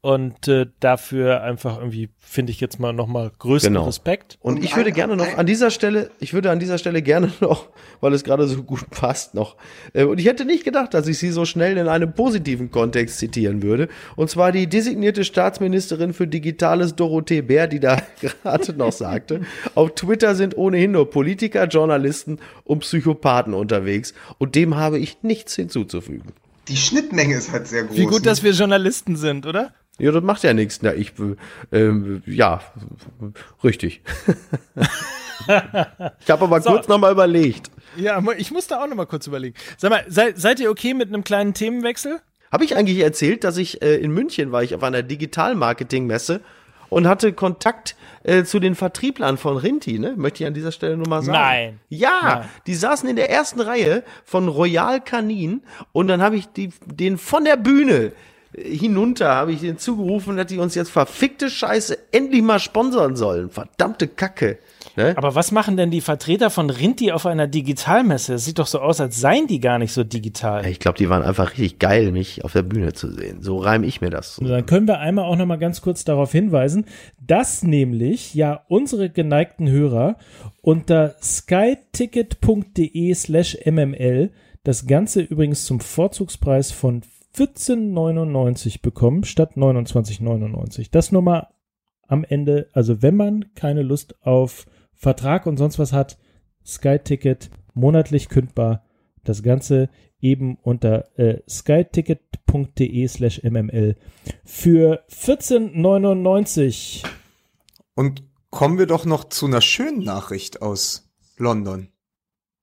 Und äh, dafür einfach irgendwie, finde ich jetzt mal nochmal größten Genau. Respekt. Und Und ich würde gerne noch an dieser Stelle, ich würde an dieser Stelle gerne *laughs* noch, weil es gerade so gut passt noch, äh, und ich hätte nicht gedacht, dass ich sie so schnell in einem positiven Kontext zitieren würde. Und zwar die designierte Staatsministerin für Digitales Dorothee Bär, die da *laughs* gerade noch sagte, auf Twitter sind ohnehin nur Politiker, Journalisten und Psychopathen unterwegs. Und dem habe ich nichts hinzuzufügen. die Schnittmenge ist halt sehr groß. Wie gut, ne? dass wir Journalisten sind, oder? Ja, das macht ja nichts. Na, ich, äh, ähm, ja, richtig. *laughs* ich habe aber So. kurz noch mal überlegt. Ja, ich muss da auch noch mal kurz überlegen. Sag mal, seid, seid ihr okay mit einem kleinen Themenwechsel? Habe ich eigentlich erzählt, dass ich äh, in München war, ich auf einer Digital-Marketing-Messe und hatte Kontakt äh, zu den Vertrieblern von Rinti, ne? Möchte ich an dieser Stelle nur mal sagen. Nein. Ja, Nein. die saßen in der ersten Reihe von Royal Canin und dann habe ich die, den von der Bühne hinunter, habe ich denen zugerufen, dass die uns jetzt verfickte Scheiße endlich mal sponsern sollen. Verdammte Kacke. Ne? Aber was machen denn die Vertreter von Rinti auf einer Digitalmesse? Das sieht doch so aus, als seien die gar nicht so digital. Ich glaube, die waren einfach richtig geil, mich auf der Bühne zu sehen. So reim ich mir das. Dann können wir einmal auch noch mal ganz kurz darauf hinweisen, dass nämlich ja unsere geneigten Hörer unter skyticket.de slash mml das Ganze übrigens zum Vorzugspreis von 14,99 bekommen statt 29,99. Das nur mal am Ende, also wenn man keine Lust auf Vertrag und sonst was hat, Skyticket monatlich kündbar. Das Ganze eben unter äh, skyticket.de slash mml für 14,99. Und kommen wir doch noch zu einer schönen Nachricht aus London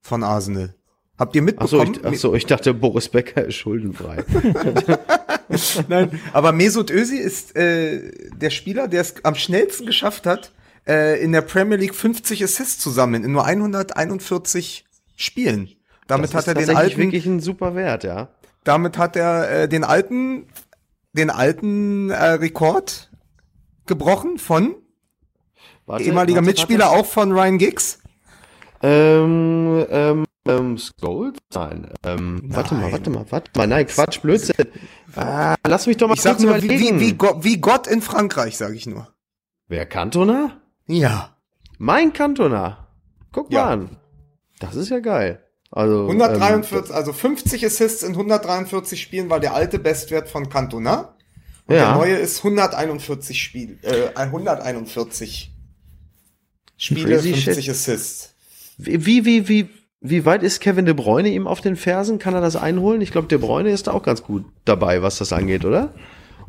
von Arsenal. Habt ihr Achso, mitbekommen? ich, ach so, ich dachte, Boris Becker ist schuldenfrei. *laughs* Nein, aber Mesut Özil ist äh, der Spieler, der es am schnellsten geschafft hat, äh, in der Premier League 50 Assists zu sammeln, in nur 141 Spielen. Damit Das hat er den alten, wirklich ein super Wert, ja. damit hat er äh, den alten, den alten äh, Rekord gebrochen von Warte, ehemaliger warte, Mitspieler auch von Ryan Giggs. Warte. Ähm, ähm, ähm, Skulls? Nein. Ähm, warte mal, warte mal, warte mal. Nein, Quatsch, Blödsinn. Ah, lass mich doch mal Ich sag nur, wie, überlegen. wie, wie, Gott, wie Gott in Frankreich, sage ich nur. Wer Cantona? Ja. Mein Cantona. Guck Ja. mal an. Das ist ja geil. Also, 143, also 50 Assists in 143 Spielen war der alte Bestwert von Cantona. Und Ja. der neue ist 141 Spiel, äh, 141 Spiele, Crazy 50 shit. Assists. Ähm, wie, wie, wie, wie weit ist Kevin De Bruyne ihm auf den Fersen? Kann er das einholen? Ich glaube, De Bruyne ist da auch ganz gut dabei, was das angeht, oder?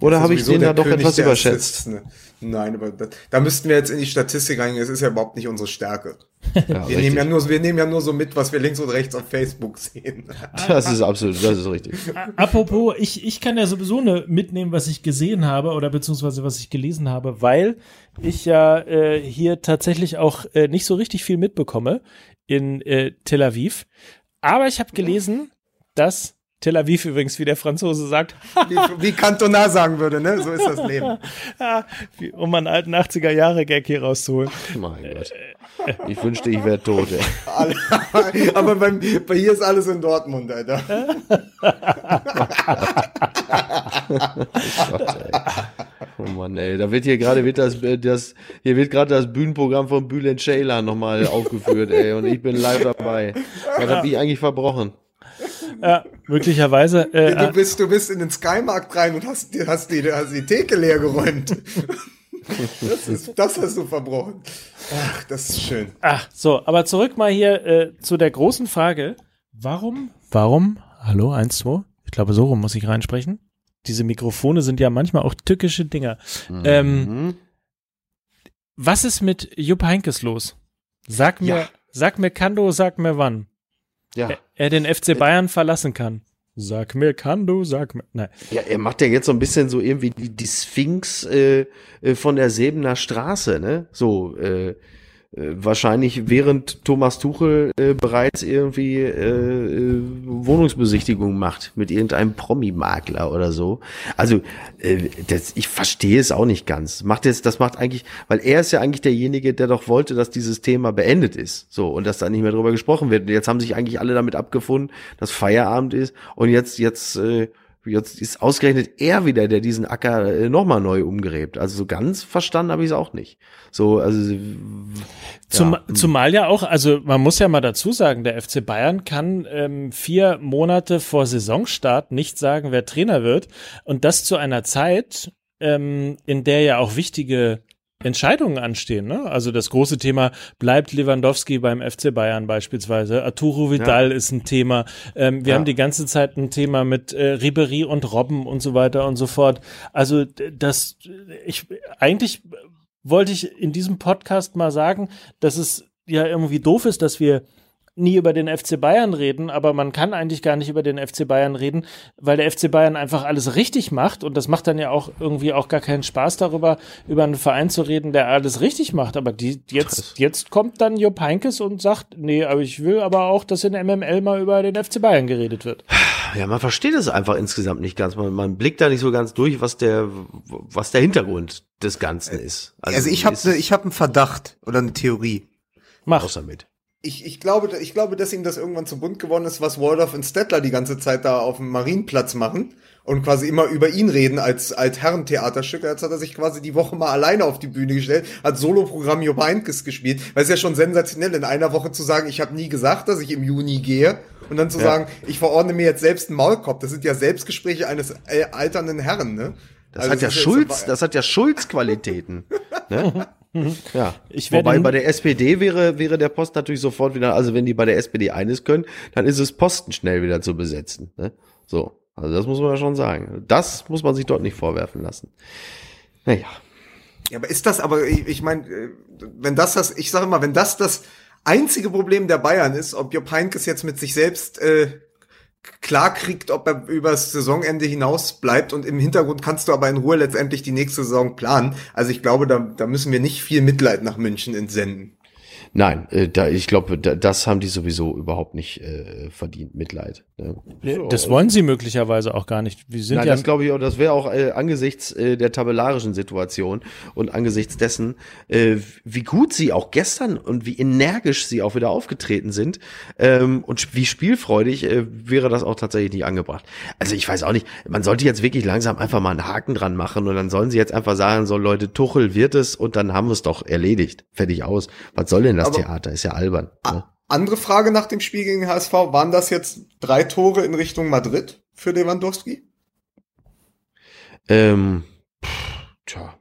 Oder habe ich den da doch König etwas der überschätzt? Ne? Nein, aber das, da müssten wir jetzt in die Statistik reingehen. Es ist ja überhaupt nicht unsere Stärke. *laughs* Ja, Wir nehmen, ja nur, wir nehmen ja nur so mit, was wir links und rechts auf Facebook sehen. *laughs* das ist absolut, das ist richtig. Apropos, ich, ich kann ja sowieso ne mitnehmen, was ich gesehen habe oder beziehungsweise was ich gelesen habe, weil ich ja äh, hier tatsächlich auch äh, nicht so richtig viel mitbekomme in äh, Tel Aviv. Aber ich habe gelesen, dass Tel Aviv übrigens, wie der Franzose sagt, Wie, wie Cantona sagen würde, ne? So ist das Leben. *laughs* wie, um einen alten 80er-Jahre-Gag hier rauszuholen. Mein Gott. Ich wünschte, ich wäre tot, ey. *laughs* Aber beim, bei hier ist alles in Dortmund, Alter. *laughs* Gott, ey. Oh Mann, ey. Da wird hier gerade wird das, das, hier wird gerade das Bühnenprogramm von Bülent Ceylan nochmal aufgeführt, ey. Und ich bin live dabei. Was hab ich eigentlich verbrochen? Ja, möglicherweise. Äh, Du bist, du bist in den Skymarkt rein und hast, die- hast, die, hast die Theke leer geräumt. *laughs* Das, ist, das hast du verbrochen. Ach, das ist schön. Ach, so, aber zurück mal hier äh, zu der großen Frage. warum? Warum? Hallo, eins, zwei. Ich glaube, so rum muss ich reinsprechen. Diese Mikrofone sind ja manchmal auch tückische Dinger. Ähm, Mhm. was ist mit Jupp Heinkes los? Sag mir, Ja. sag mir Kando, sag mir wann. Ja. Er den FC Bayern verlassen kann. Sag mir Kando, sag mir. Nein. Ja, er macht ja jetzt so ein bisschen so irgendwie die, die Sphinx äh, äh, von der Sebener Straße, ne? So, äh, wahrscheinlich während Thomas Tuchel äh, bereits irgendwie äh, äh, Wohnungsbesichtigung macht mit irgendeinem Promi-Makler oder so. Also, äh, das, ich verstehe es auch nicht ganz. Macht jetzt, das macht eigentlich, weil er ist ja eigentlich derjenige, der doch wollte, dass dieses Thema beendet ist. So, und dass da nicht mehr drüber gesprochen wird. Und jetzt haben sich eigentlich alle damit abgefunden, dass Feierabend ist. Und jetzt, jetzt, äh, Jetzt ist ausgerechnet er wieder, der diesen Acker äh, nochmal neu umgräbt. Also so ganz verstanden habe ich es auch nicht. So, also Zum, ja. Zumal ja auch, also man muss ja mal dazu sagen, der FC Bayern kann ähm, vier Monate vor Saisonstart nicht sagen, wer Trainer wird. Und das zu einer Zeit, ähm, in der ja auch wichtige Entscheidungen anstehen. Ne? Also das große Thema, bleibt Lewandowski beim FC Bayern beispielsweise? Arturo Vidal ist ein Thema. Ähm, wir Ja. haben die ganze Zeit ein Thema mit äh, Ribery und Robben und so weiter und so fort. Also das, ich eigentlich wollte ich in diesem Podcast mal sagen, dass es ja irgendwie doof ist, dass wir nie über den FC Bayern reden, aber man kann eigentlich gar nicht über den FC Bayern reden, weil der FC Bayern einfach alles richtig macht und das macht dann ja auch irgendwie auch gar keinen Spaß darüber, über einen Verein zu reden, der alles richtig macht. Aber die, jetzt, jetzt kommt dann Jupp Heynckes und sagt, nee, aber ich will aber auch, dass in MML mal über den FC Bayern geredet wird. ja, man versteht es einfach insgesamt nicht ganz. Man, man blickt da nicht so ganz durch, was der, was der Hintergrund des Ganzen ist. Also ich habe ne, ich hab einen Verdacht oder eine Theorie. Mach. raus damit. Ich, ich, glaube, ich glaube, dass ihm das irgendwann zu bunt geworden ist, was Waldorf und Stettler die ganze Zeit da auf dem Marienplatz machen und quasi immer über ihn reden als, als Herrentheaterstück. Jetzt hat er sich quasi die Woche mal alleine auf die Bühne gestellt, hat Soloprogramm Job Heynckes gespielt. Weil es ist ja schon sensationell, in einer Woche zu sagen, ich habe nie gesagt, dass ich im Juni gehe. Und dann zu Ja. sagen, ich verordne mir jetzt selbst einen Maulkorb. Das sind ja Selbstgespräche eines äh, alternden Herren, ne? Das Also hat ja Schulz, das hat ja Schulz-Qualitäten. ne? *laughs* Ja. Ich werde Wobei bei der SPD wäre, wäre der Post natürlich sofort wieder, also wenn die bei der SPD eines können, dann ist es Posten schnell wieder zu besetzen. Ne? So. Also das muss man ja schon sagen. Das muss man sich dort nicht vorwerfen lassen. Naja. Ja, aber ist das, aber ich, ich meine, äh, wenn das das, ich sage immer, wenn das das einzige Problem der Bayern ist, ob Jupp Heynckes jetzt mit sich selbst äh, klar kriegt, ob er übers Saisonende hinaus bleibt und im Hintergrund kannst du aber in Ruhe letztendlich die nächste Saison planen. Also ich glaube, da, da müssen wir nicht viel Mitleid nach München entsenden. Nein, äh, da, ich glaube, da, das haben die sowieso überhaupt nicht äh, verdient, Mitleid. Ne? Das wollen sie möglicherweise auch gar nicht. Wir sind Nein, ja das glaube ich auch, das wäre auch äh, angesichts äh, der tabellarischen Situation und angesichts dessen, äh, wie gut sie auch gestern und wie energisch sie auch wieder aufgetreten sind ähm, und wie spielfreudig äh, wäre das auch tatsächlich nicht angebracht. Also ich weiß auch nicht, man sollte jetzt wirklich langsam einfach mal einen Haken dran machen und dann sollen sie jetzt einfach sagen, so Leute, Tuchel wird es und dann haben wir es doch erledigt, fertig aus. Was soll denn das Aber- Theater? Ist ja albern. Ne? Andere Frage nach dem Spiel gegen HSV, waren das jetzt drei Tore in Richtung Madrid für Lewandowski? Ähm, pff, tja.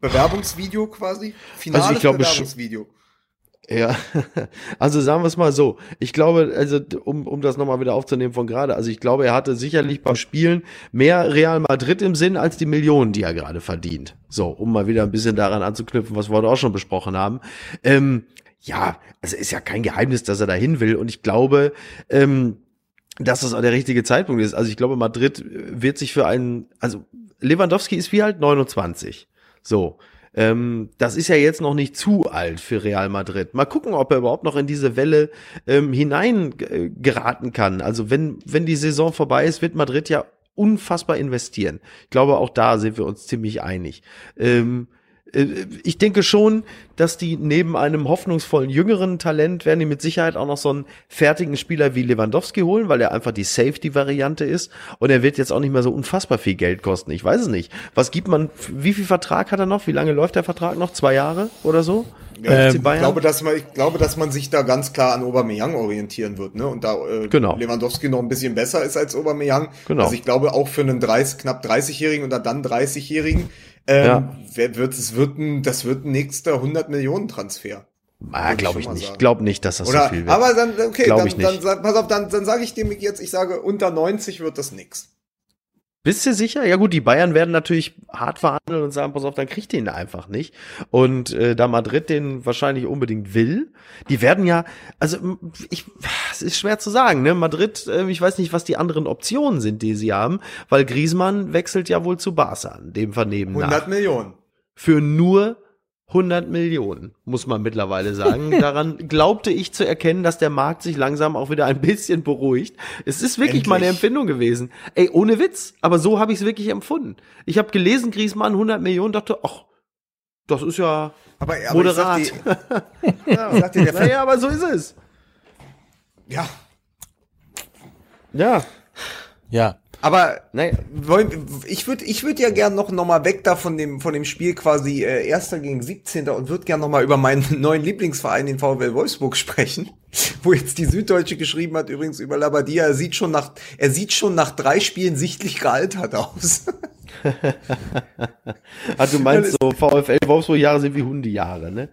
Bewerbungsvideo quasi? Finales Also ich glaube, Bewerbungsvideo. Ja, *laughs* also sagen wir es mal so. Ich glaube, also um, um das nochmal wieder aufzunehmen von gerade, also ich glaube, er hatte sicherlich beim Spielen mehr Real Madrid im Sinn als die Millionen, die er gerade verdient. So, um mal wieder ein bisschen daran anzuknüpfen, was wir heute auch schon besprochen haben. Ähm, ja, also ist ja kein Geheimnis, dass er dahin will und ich glaube, ähm, dass das auch der richtige Zeitpunkt ist. Also ich glaube, Madrid wird sich für einen, also Lewandowski ist wie halt 29. So. Ähm, das ist ja jetzt noch nicht zu alt für Real Madrid. Mal gucken, ob er überhaupt noch in diese Welle ähm, hinein äh, kann. Also wenn, wenn die Saison vorbei ist, wird Madrid ja unfassbar investieren. Ich glaube, auch da sind wir uns ziemlich einig. Ähm, äh, ich denke schon, dass die neben einem hoffnungsvollen jüngeren Talent werden die mit Sicherheit auch noch so einen fertigen Spieler wie Lewandowski holen, weil er einfach die Safety-Variante ist und er wird jetzt auch nicht mehr so unfassbar viel Geld kosten. Ich weiß es nicht. Was gibt man, wie viel Vertrag hat er noch? Wie lange läuft der Vertrag noch? Zwei Jahre oder so? Ähm, ich, glaube, dass man, ich glaube, dass man sich da ganz klar an Aubameyang orientieren wird, ne? Und da äh, genau. Lewandowski noch ein bisschen besser ist als Aubameyang. Genau. Also ich glaube auch für einen 30, knapp 30-Jährigen oder dann 30-Jährigen ähm, ja. wer wird, es wird ein, das wird ein nächster 100 Millionen Transfer. Ah, glaube ich nicht. Glaub nicht, dass das Oder, so viel wird. Aber dann, okay, glaub dann, ich nicht. dann, pass auf, dann, dann sage ich dem jetzt, ich sage, unter 90 wird das nix. Bist du sicher? Ja gut, die Bayern werden natürlich hart verhandeln und sagen, pass auf, dann kriegt den einfach nicht. Und äh, da Madrid den wahrscheinlich unbedingt will, die werden ja, also ich, es ist schwer zu sagen, ne? Madrid, äh, ich weiß nicht, was die anderen Optionen sind, die sie haben, weil Griezmann wechselt ja wohl zu Barca, dem Vernehmen 100 nach. Millionen. Für nur 100 Millionen, muss man mittlerweile sagen. *laughs* Daran glaubte ich zu erkennen, dass der Markt sich langsam auch wieder ein bisschen beruhigt. Es ist wirklich Endlich. meine Empfindung gewesen. Ey, ohne Witz, aber so habe ich es wirklich empfunden. Ich habe gelesen, Griezmann 100 Millionen, dachte, ach, das ist ja Aber, aber moderat. Ich sag dir, *laughs* ja, sag dir, der naja, aber so ist es. ja, Ja. Ja. Aber Naja. ich würde ich würd ja gern noch, noch mal weg da von dem, von dem Spiel quasi äh, Erster gegen 17. und würde gern noch mal über meinen *laughs* neuen Lieblingsverein, den VfL Wolfsburg, sprechen. *laughs* Wo jetzt die Süddeutsche geschrieben hat, übrigens über Labadia, er sieht schon nach, er sieht schon nach drei Spielen sichtlich gealtert aus. *laughs* Ah, du meinst so, VfL Wolfsburg Jahre sind wie Hundejahre, ne?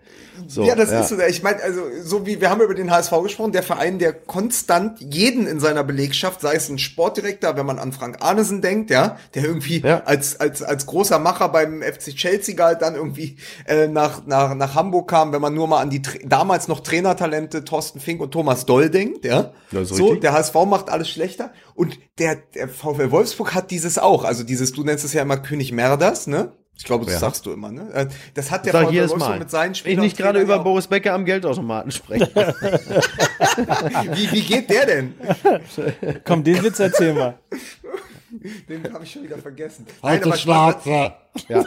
So, ja, das ist so. Ich meine, also so wie wir haben über den HSV gesprochen, der Verein, der konstant jeden in seiner Belegschaft, sei es ein Sportdirektor, wenn man an Frank Arnesen denkt, ja, der irgendwie Ja. als als als großer Macher beim FC Chelsea galt, dann irgendwie äh, nach nach nach Hamburg kam, wenn man nur mal an die damals noch Trainertalente Thorsten Fink und Thomas Doll denkt, ja. Ja, so, richtig. der HSV macht alles schlechter und der der VfL Wolfsburg hat dieses auch, also dieses du nennst es ja immer König Merders, ne? Ich glaube, das Ja. sagst du immer, ne? Äh, Das hat der Wolfsburg Mal. mit seinen ich Spielern nicht und gerade über auch. Boris Becker am Geldautomaten spreche. *laughs* *laughs* Wie, wie geht der denn? *laughs* Komm, den Witz erzähl mal. Den habe ich schon wieder vergessen. Halt aber Schnauze. ja.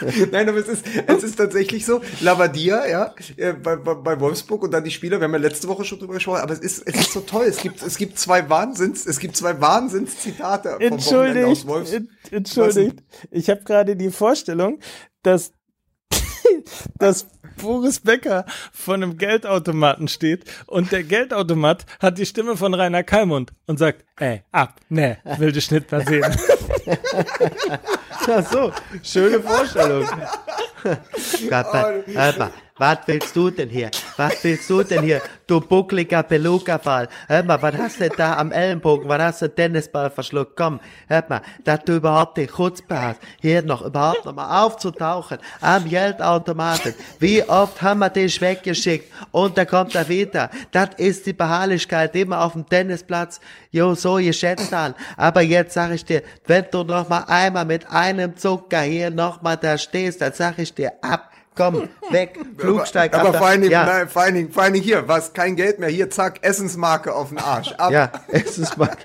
*laughs* Nein, aber es ist, es ist tatsächlich so. Lavadia, ja, äh, bei, bei, bei Wolfsburg und dann die Spieler. Wir haben ja letzte Woche schon drüber gesprochen, aber es ist, es ist so toll. Es gibt, es gibt zwei Wahnsinns, es gibt zwei Wahnsinnszitate vom Wochenende Entschuldigt, aus Wolfs. en- entschuldigt. Ich habe gerade die Vorstellung, dass, *laughs* dass Boris Becker vor einem Geldautomaten steht und der Geldautomat hat die Stimme von Rainer Kallmund und sagt, ey, ab, ne, will dich nicht *laughs* *laughs* Ach so, schöne Vorstellung. *laughs* Was willst du denn hier? Was willst du denn hier? Du buckliger Beluga-Ball. Hör mal, was hast du da am Ellenbogen? Was hast du Tennisball verschluckt? Komm, hör mal, dass du überhaupt die Chutzpe hast, hier noch überhaupt noch mal aufzutauchen am Geldautomaten. Wie oft haben wir dich weggeschickt und da kommt er wieder. Das ist die Beharrlichkeit, die wir auf dem Tennisplatz jo so geschätzt haben. Aber jetzt sag ich dir, wenn du noch mal einmal mit einem Zucker hier noch mal da stehst, dann sag ich dir ab. Komm, weg, *laughs* Flugsteig aber ab. vor allen, Dingen, ja, nein, vor, allen Dingen, vor allen Dingen hier, was, kein Geld mehr, hier, zack, Essensmarke auf den Arsch. Ab. ja, es ist mal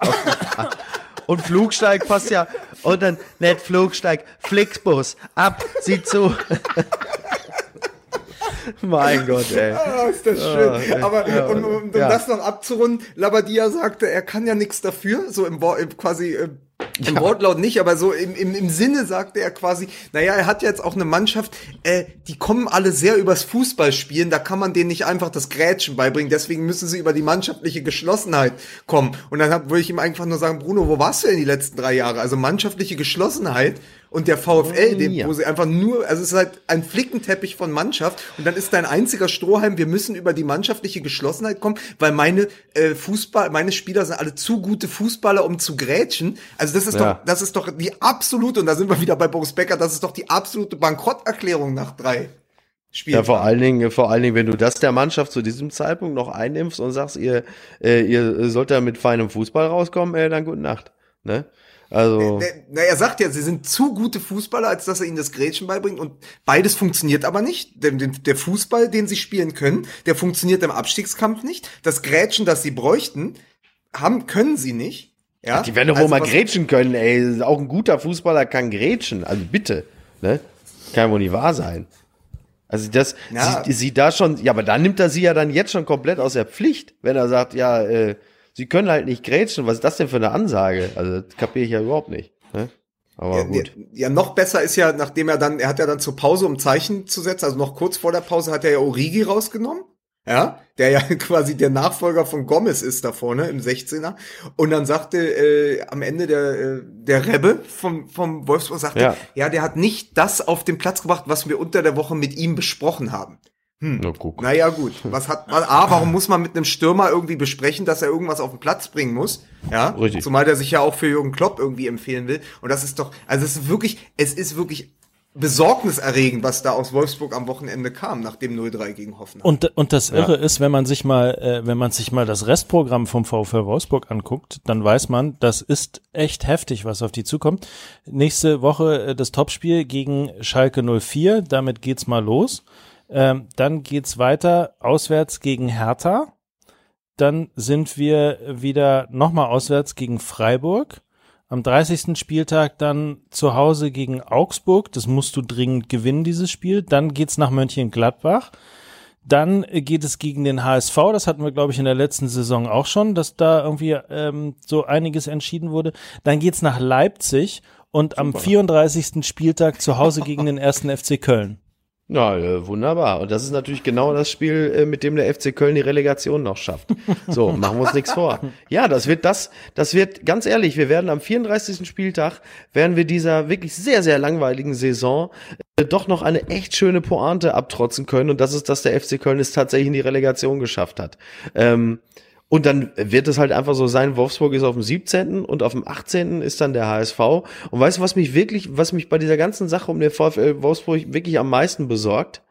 Und Flugsteig passt ja. Und dann nicht Flugsteig, Flixbus. Ab, sieh zu. *laughs* mein Gott, ey. Ah, ist das schön. Aber ja, um, um, um ja. das noch abzurunden, Labadia sagte, er kann ja nichts dafür, so im, im quasi äh, im Wortlaut nicht, aber so im, im, im Sinne sagte er quasi, naja, er hat jetzt auch eine Mannschaft, äh, die kommen alle sehr übers Fußballspielen, da kann man denen nicht einfach das Grätschen beibringen, deswegen müssen sie über die mannschaftliche Geschlossenheit kommen. Und dann hab, würde ich ihm einfach nur sagen, Bruno, wo warst du denn die letzten drei Jahre? Also mannschaftliche Geschlossenheit und der VfL, den, wo sie einfach nur, also es ist halt ein Flickenteppich von Mannschaft und dann ist dein einziger Strohhalm, wir müssen über die mannschaftliche Geschlossenheit kommen, weil meine äh, Fußball, meine Spieler sind alle zu gute Fußballer, um zu grätschen. Also das ist Ja. doch, das ist doch die absolute, und da sind wir wieder bei Boris Becker, das ist doch die absolute Bankrotterklärung nach drei Spielen. Ja, vor allen Dingen, vor allen Dingen, wenn du das der Mannschaft zu diesem Zeitpunkt noch einimpfst und sagst, ihr, äh, ihr sollt da mit feinem Fußball rauskommen, äh, dann gute Nacht. Ne? Also, Der- Na, er sagt ja, sie sind zu gute Fußballer, als dass er ihnen das Grätschen beibringt. Und beides funktioniert aber nicht. Der, der, Fußball, den sie spielen können, der funktioniert im Abstiegskampf nicht. Das Grätschen, das sie bräuchten, haben, können sie nicht. Ja? die werden doch wohl Also mal was- grätschen können, ey. Auch ein guter Fußballer kann grätschen. Also bitte. Ne? Kann wohl nicht wahr sein. Also das, Ja. sie, sie da schon, ja, aber dann nimmt er sie ja dann jetzt schon komplett aus der Pflicht, wenn er sagt, ja, äh, sie können halt nicht grätschen. Was ist das denn für eine Ansage? Also das kapiere ich ja überhaupt nicht. Ne? Aber Ja, gut. Ja, noch besser ist ja, nachdem er dann, er hat ja dann zur Pause, um Zeichen zu setzen, also noch kurz vor der Pause hat er ja Origi rausgenommen. Ja, der ja *laughs* quasi der Nachfolger von Gomez ist da vorne im 16er. Und dann sagte äh, am Ende der, äh, der Rebbe vom, vom Wolfsburg, sagte, ja. Ja. der hat nicht das auf den Platz gebracht, was wir unter der Woche mit ihm besprochen haben. Na, guck. Naja, gut. Was hat, was, A, warum muss man mit einem Stürmer irgendwie besprechen, dass er irgendwas auf den Platz bringen muss? Ja. Richtig. Zumal der sich ja auch für Jürgen Klopp irgendwie empfehlen will. Und das ist doch, also es ist wirklich, es ist wirklich besorgniserregend, was da aus Wolfsburg am Wochenende kam, nach dem 0-3 gegen Hoffenheim. Und, und das Irre ist, wenn man sich mal, äh, wenn man sich mal das Restprogramm vom VfL Wolfsburg anguckt, dann weiß man, das ist echt heftig, was auf die zukommt. Nächste Woche äh, das Topspiel gegen Schalke 04, damit geht's mal los. Ähm, dann geht's weiter auswärts gegen Hertha. Dann sind wir wieder nochmal auswärts gegen Freiburg. Am 30. Spieltag dann zu Hause gegen Augsburg. Das musst du dringend gewinnen, dieses Spiel. Dann geht's nach Mönchengladbach. Dann geht es gegen den HSV. Das hatten wir, glaube ich, in der letzten Saison auch schon, dass da irgendwie ähm, so einiges entschieden wurde. Dann geht's nach Leipzig und am 34. Spieltag zu Hause gegen den ersten FC Köln. Ja, äh, wunderbar. Und das ist natürlich genau das Spiel, äh, mit dem der FC Köln die Relegation noch schafft. So, *laughs* machen wir uns nichts vor. Ja, das wird das, das wird, ganz ehrlich, wir werden am 34. Spieltag, werden wir dieser wirklich sehr, sehr langweiligen Saison äh, doch noch eine echt schöne Pointe abtrotzen können. Und das ist, dass der FC Köln es tatsächlich in die Relegation geschafft hat. Ähm, und dann wird es halt einfach so sein, Wolfsburg ist auf dem 17. und auf dem 18. ist dann der HSV. Und weißt du, was mich wirklich, was mich bei dieser ganzen Sache um den VfL Wolfsburg wirklich am meisten besorgt?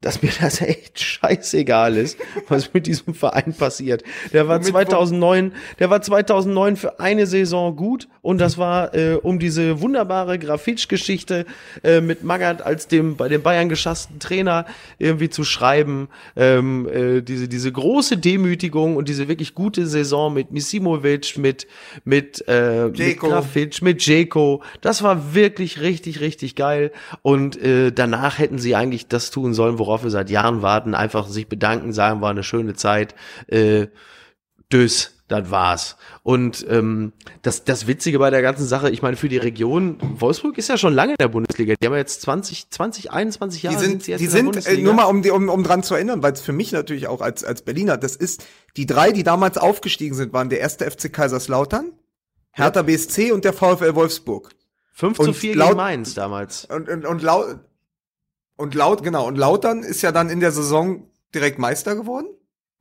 Dass mir das *laughs* echt scheißegal ist, was mit diesem Verein passiert. Der war Womit- 2009, der war 2009 für eine Saison gut und das war äh, um diese wunderbare Grafitsch-Geschichte äh, mit Magath als dem bei den Bayern geschassten Trainer irgendwie zu schreiben. Ähm, äh, diese diese große Demütigung und diese wirklich gute Saison mit Misimovic, mit mit äh, mit. Grafitsch, mit Jeko. Das war wirklich richtig richtig geil und äh, danach hätten sie eigentlich das tun sollen, worauf wir seit Jahren warten, einfach sich bedanken, sagen, war eine schöne Zeit. Äh, Dös, das war's. Und ähm, das, das Witzige bei der ganzen Sache, ich meine, für die Region, Wolfsburg ist ja schon lange in der Bundesliga. Die haben ja jetzt 20, 20, 21 Jahre. die sind, sie jetzt die in der sind äh, nur mal um, um, um dran zu erinnern, weil es für mich natürlich auch als, als Berliner, das ist, die drei, die damals aufgestiegen sind, waren der erste FC Kaiserslautern, Hertha BSC und der VfL Wolfsburg. 5 zu und 4 laut- gegen Mainz damals. Und, und, und laut, und laut, genau, und Lautern ist ja dann in der Saison direkt Meister geworden.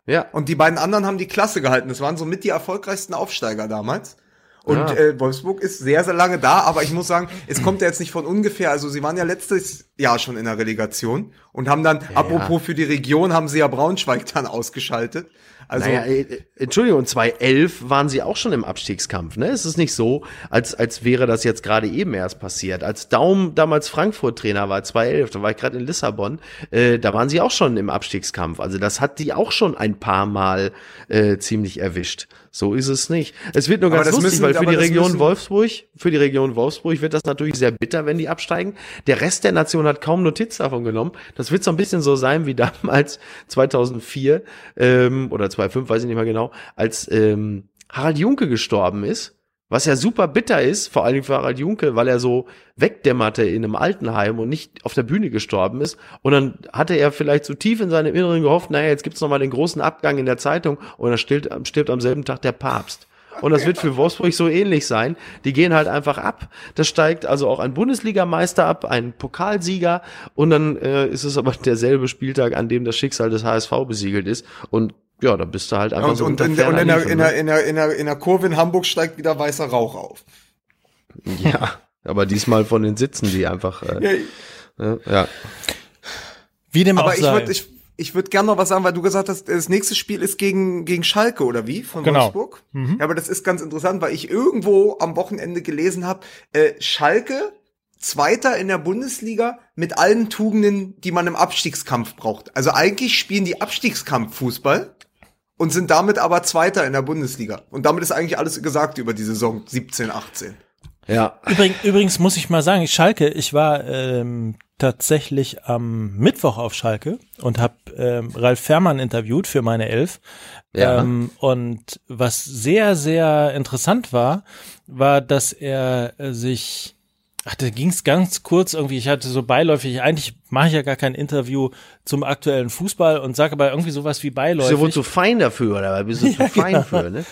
Ja. Und die beiden anderen haben die Klasse gehalten. Das waren somit die erfolgreichsten Aufsteiger damals. Und Ja. äh, Wolfsburg ist sehr, sehr lange da, aber ich muss sagen, es kommt ja jetzt nicht von ungefähr. Also sie waren ja letztes Jahr schon in der Relegation und haben dann, apropos für die Region, haben sie ja Braunschweig dann ausgeschaltet. Also naja, äh, äh, Entschuldigung, 2011 waren sie auch schon im Abstiegskampf. Ne? Es ist nicht so, als, als wäre das jetzt gerade eben erst passiert. Als Daum damals Frankfurt-Trainer war, 2011, da war ich gerade in Lissabon, äh, da waren sie auch schon im Abstiegskampf. Also das hat die auch schon ein paar Mal äh, ziemlich erwischt. So ist es nicht. Es wird nur ganz lustig, müssen- weil für die Region Wolfsburg, für die Region Wolfsburg wird das natürlich sehr bitter, wenn die absteigen. Der Rest der Nation hat kaum Notiz davon genommen. Das wird so ein bisschen so sein wie *laughs* damals 2004 ähm, oder 2005, weiß ich nicht mehr genau, als ähm, Harald Junke gestorben ist. Was ja super bitter ist, vor allen Dingen für Harald Junke, weil er so wegdämmerte in einem Altenheim und nicht auf der Bühne gestorben ist. Und dann hatte er vielleicht so tief in seinem Inneren gehofft, naja, jetzt gibt's noch mal den großen Abgang in der Zeitung und dann stirbt, stirbt am selben Tag der Papst. Und das wird für Wolfsburg so ähnlich sein. Die gehen halt einfach ab. Da steigt also auch ein Bundesligameister ab, ein Pokalsieger. Und dann äh, ist es aber derselbe Spieltag, an dem das Schicksal des HSV besiegelt ist. Und ja, da bist du halt einfach Und, so und, unter in, und in, der, in, ne? der, in, der, in, der, in der Kurve in Hamburg steigt wieder weißer Rauch auf. Ja, aber diesmal von den Sitzen, die einfach, äh, Ja, ja. Wie dem auch aber ich sei. würde ich, ich würd gerne noch was sagen, weil du gesagt hast, das nächste Spiel ist gegen, gegen Schalke, oder wie? Von Genau. Wolfsburg? Ja, aber das ist ganz interessant, weil ich irgendwo am Wochenende gelesen habe, äh, Schalke Zweiter in der Bundesliga mit allen Tugenden, die man im Abstiegskampf braucht. Also eigentlich spielen die Abstiegskampf Fußball und sind damit aber Zweiter in der Bundesliga. Und damit ist eigentlich alles gesagt über die Saison 17, 18. Ja, Übrigens, übrigens muss ich mal sagen, ich Schalke, ich war ähm, tatsächlich am Mittwoch auf Schalke und habe ähm, Ralf Fährmann interviewt für meine Elf. Ja. Ähm, und was sehr, sehr interessant war, war, dass er äh, sich Ach, da ging es ganz kurz irgendwie. Ich hatte so beiläufig, eigentlich mache ich ja gar kein Interview zum aktuellen Fußball und sage aber irgendwie sowas wie bist beiläufig. du wohl zu fein dafür, oder? Bist du *laughs* zu fein für, ne?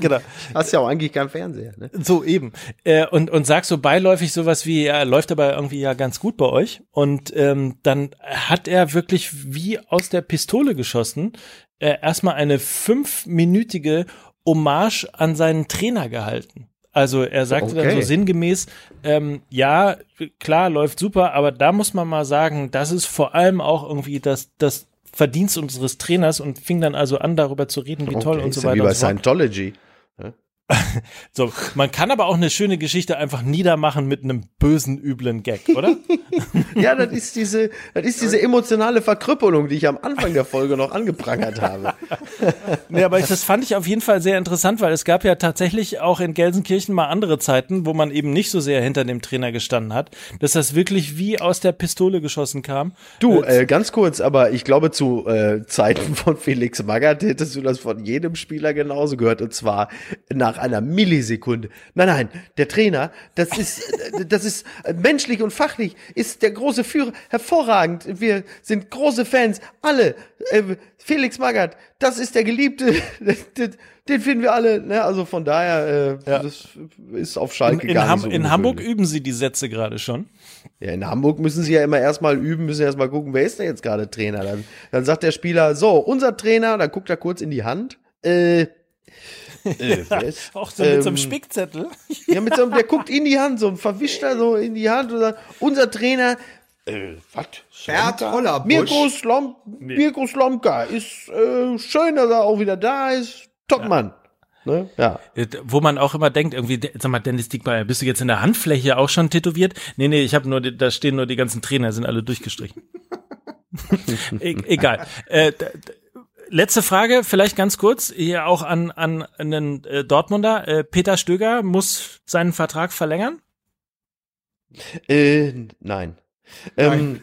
genau. Hast ja auch eigentlich keinen Fernseher, ne? So eben. Äh, und, und sag so beiläufig sowas wie, ja, läuft aber irgendwie ja ganz gut bei euch. Und ähm, dann hat er wirklich wie aus der Pistole geschossen, äh, erstmal eine fünfminütige Hommage an seinen Trainer gehalten. Also er sagte dann so Okay. sinngemäß, ähm, ja, klar, läuft super, aber da muss man mal sagen, das ist vor allem auch irgendwie das, das Verdienst unseres Trainers und fing dann also an, darüber zu reden, wie toll Okay, und ist so weiter. Wie bei und. Scientology. *laughs* So, man kann aber auch eine schöne Geschichte einfach niedermachen mit einem bösen, üblen Gag, oder? *laughs* Ja, das ist diese, das ist diese emotionale Verkrüppelung, die ich am Anfang der Folge noch angeprangert habe. *laughs* nee, aber ich, das fand ich auf jeden Fall sehr interessant, weil es gab ja tatsächlich auch in Gelsenkirchen mal andere Zeiten, wo man eben nicht so sehr hinter dem Trainer gestanden hat, dass das wirklich wie aus der Pistole geschossen kam. Du, äh, ganz kurz, aber ich glaube, zu äh, Zeiten von Felix Magath hättest du das von jedem Spieler genauso gehört. Und zwar nach einer Millisekunde. Nein, nein, der Trainer, das ist, das ist menschlich und fachlich, ist der große Führer hervorragend. Wir sind große Fans, alle. Äh, Felix Magath, das ist der Geliebte, den, *laughs* den finden wir alle. Ne? Also von daher, äh, Ja. das ist auf In, Schalke in, gar Ham nicht so in Hamburg üben sie die Sätze gerade schon. Ja, in Hamburg müssen sie ja immer erstmal üben, müssen erstmal gucken, wer ist denn jetzt gerade Trainer. Dann, dann sagt der Spieler, so, unser Trainer, dann guckt er kurz in die Hand. Äh, äh, *laughs* Auch so mit so einem ähm, Spickzettel. *laughs* Ja, mit so einem, der guckt in die Hand, so ein Verwischter so in die Hand und sagt, unser Trainer, äh, was? Bert Hollerbusch. Mirko, Slom, Mirko Slomka ist äh, schön, dass er auch wieder da ist. Topmann. Ne? Ja. Äh, Wo man auch immer denkt, irgendwie, sag mal, Dennis Diekmeyer, bist du jetzt in der Handfläche auch schon tätowiert? Nee, nee, ich habe nur, da stehen nur die ganzen Trainer, sind alle durchgestrichen. *laughs* e egal. Äh, letzte Frage, vielleicht ganz kurz, hier auch an, an einen äh, Dortmunder. Äh, Peter Stöger muss seinen Vertrag verlängern? Äh, nein. Ähm,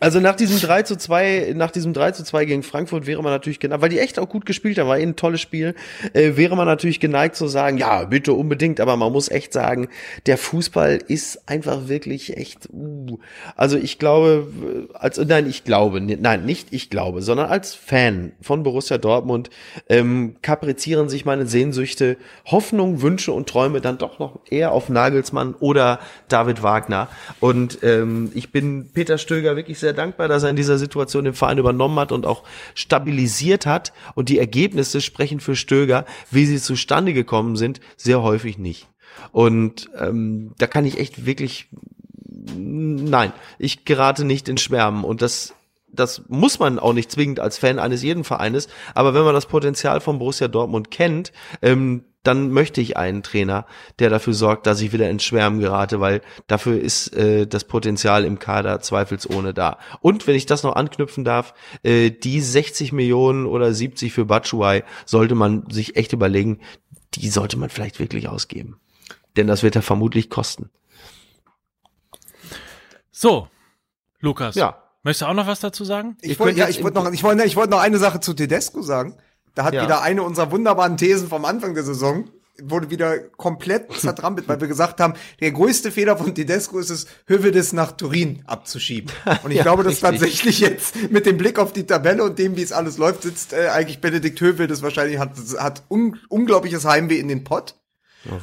also nach diesem 3 zu 2, nach diesem 3 zu 2 gegen Frankfurt wäre man natürlich geneigt, weil die echt auch gut gespielt haben, war eh ein tolles Spiel, äh, wäre man natürlich geneigt zu sagen, ja, bitte unbedingt, aber man muss echt sagen, der Fußball ist einfach wirklich echt, uh. also ich glaube, äh, als, nein, ich glaube, nein, nicht ich glaube, sondern als Fan von Borussia Dortmund ähm, kaprizieren sich meine Sehnsüchte, Hoffnung, Wünsche und Träume dann doch noch eher auf Nagelsmann oder David Wagner und ähm, ich bin Peter Stöger wirklich sehr dankbar, dass er in dieser Situation den Verein übernommen hat und auch stabilisiert hat. Und die Ergebnisse sprechen für Stöger, wie sie zustande gekommen sind, sehr häufig nicht. Und ähm, da kann ich echt wirklich, nein, ich gerate nicht in Schwärmen. Und das das muss man auch nicht zwingend als Fan eines jeden Vereines, aber wenn man das Potenzial von Borussia Dortmund kennt, ähm, dann möchte ich einen Trainer, der dafür sorgt, dass ich wieder ins Schwärmen gerate, weil dafür ist äh, das Potenzial im Kader zweifelsohne da. Und wenn ich das noch anknüpfen darf, äh, die 60 Millionen oder 70 für Batshuayi sollte man sich echt überlegen, die sollte man vielleicht wirklich ausgeben. Denn das wird er vermutlich kosten. So, Lukas. Ja. Möchtest du auch noch was dazu sagen? Ich Ihr wollte ja, ich wollte noch, ich wollte, ich wollte noch eine Sache zu Tedesco sagen. Da hat Ja. wieder eine unserer wunderbaren Thesen vom Anfang der Saison wurde wieder komplett *laughs* zertrampelt, weil wir gesagt haben, der größte Fehler von Tedesco ist es, Hövedes nach Turin abzuschieben. *laughs* Und ich Ja, glaube, dass tatsächlich jetzt mit dem Blick auf die Tabelle und dem, wie es alles läuft, sitzt äh, eigentlich Benedikt Hövedes wahrscheinlich, hat, hat un unglaubliches Heimweh in den Pott.